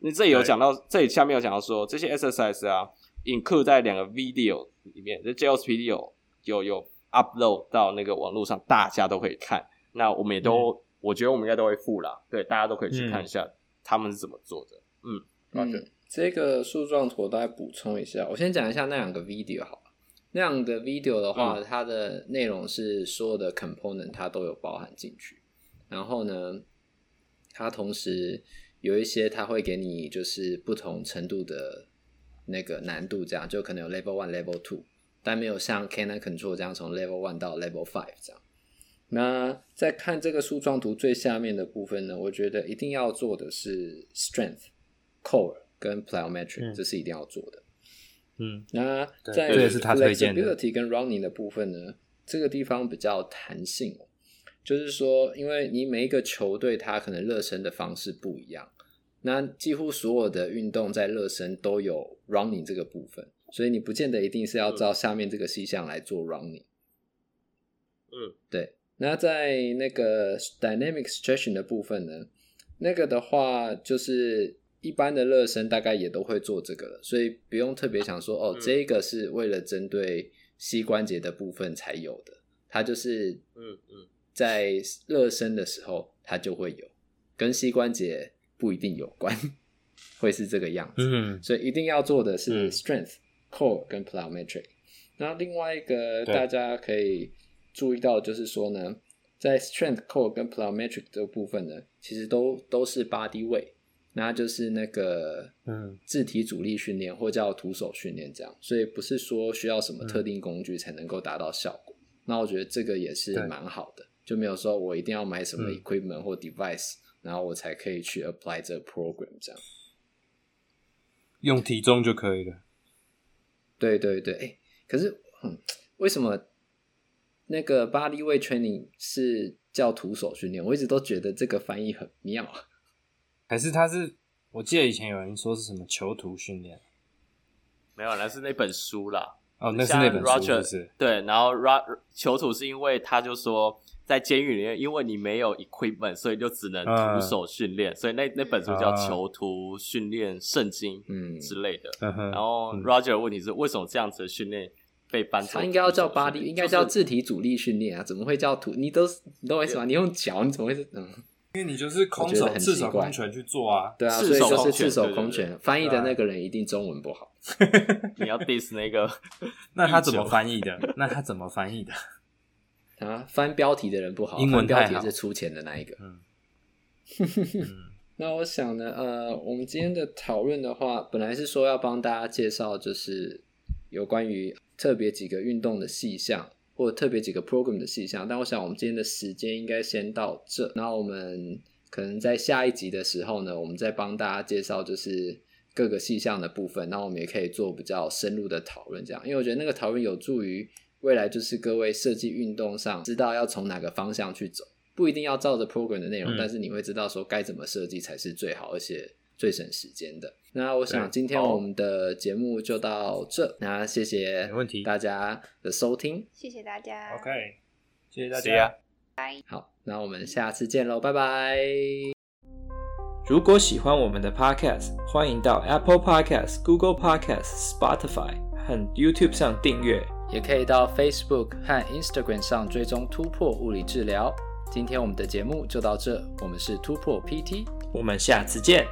你这里有讲到，这里下面有讲到说，这些 exercise 啊，include 在两个 video 里面，这 JOS video 有有 upload 到那个网络上，大家都可以看。那我们也都，嗯、我觉得我们应该都会付啦，对，大家都可以去看一下他们是怎么做的。嗯，嗯，嗯这个树状图我大概补充一下，我先讲一下那两个 video 好了。那两个 video 的话，嗯、它的内容是所有的 component 它都有包含进去，然后呢，它同时。有一些它会给你就是不同程度的那个难度，这样就可能有 level one、level two，但没有像 Canine Control 这样从 level one 到 level five 这样。那在看这个树状图最下面的部分呢，我觉得一定要做的是 strength、core 跟 plyometric，嗯，这是一定要做的。嗯，那在 flexibility 跟 running 的部分呢，这个地方比较弹性，就是说，因为你每一个球队它可能热身的方式不一样。那几乎所有的运动在热身都有 running 这个部分，所以你不见得一定是要照下面这个细项来做 running。嗯，对。那在那个 dynamic stretching 的部分呢，那个的话就是一般的热身大概也都会做这个了，所以不用特别想说哦，这个是为了针对膝关节的部分才有的，它就是嗯嗯，在热身的时候它就会有，跟膝关节不一定有关，<laughs> 会是这个样子。嗯，所以一定要做的是 strength、core 跟 plyometric。那另外一个大家可以注意到就是说呢，在 strength、core 跟 plyometric 这个部分呢，其实都都是 body weight，那就是那个嗯，自体阻力训练或叫徒手训练这样，所以不是说需要什么特定工具才能够达到效果。那我觉得这个也是蛮好的，就没有说我一定要买什么 equipment 或 device。然后我才可以去 apply 这个 program，这样用体重就可以了。对对对，哎，可是，嗯，为什么那个 body weight training 是叫徒手训练？我一直都觉得这个翻译很妙。<laughs> 还是他是？我记得以前有人说是什么囚徒训练？没有，那是那本书啦。哦，那是那本书，是不是？对，然后 Ro 囚徒是因为他就说。在监狱里面，因为你没有 equipment，所以就只能徒手训练。Uh, 所以那那本书叫《囚徒训练圣经》嗯之类的。Uh, 然后 Roger 的问题是，为什么这样子的训练他应该要叫 body，应该叫自体阻力训练啊？怎么会叫土？你都你懂我意思吗？你用脚，你怎么会是嗯？因为你就是空手赤手空拳去做啊。对啊，所以就是赤手空拳。翻译的那个人一定中文不好。<laughs> 你要 diss 那个？<laughs> 那他怎么翻译的？那他怎么翻译的？啊，翻标题的人不好，英文标题是出钱的那一个。嗯，<laughs> 那我想呢，呃，我们今天的讨论的话，本来是说要帮大家介绍，就是有关于特别几个运动的细项，或者特别几个 program 的细项。但我想，我们今天的时间应该先到这。然后我们可能在下一集的时候呢，我们再帮大家介绍，就是各个细项的部分。那我们也可以做比较深入的讨论，这样，因为我觉得那个讨论有助于。未来就是各位设计运动上，知道要从哪个方向去走，不一定要照着 program 的内容，嗯、但是你会知道说该怎么设计才是最好，而且最省时间的。那我想今天我们的节目就到这，那谢谢大家的收听，谢谢大家，OK，谢谢大家，拜，好，那我们下次见喽，拜拜。如果喜欢我们的 podcast，欢迎到 Apple Podcast、Google Podcast、Spotify 和 YouTube 上订阅。也可以到 Facebook 和 Instagram 上追踪突破物理治疗。今天我们的节目就到这，我们是突破 PT，我们下次见。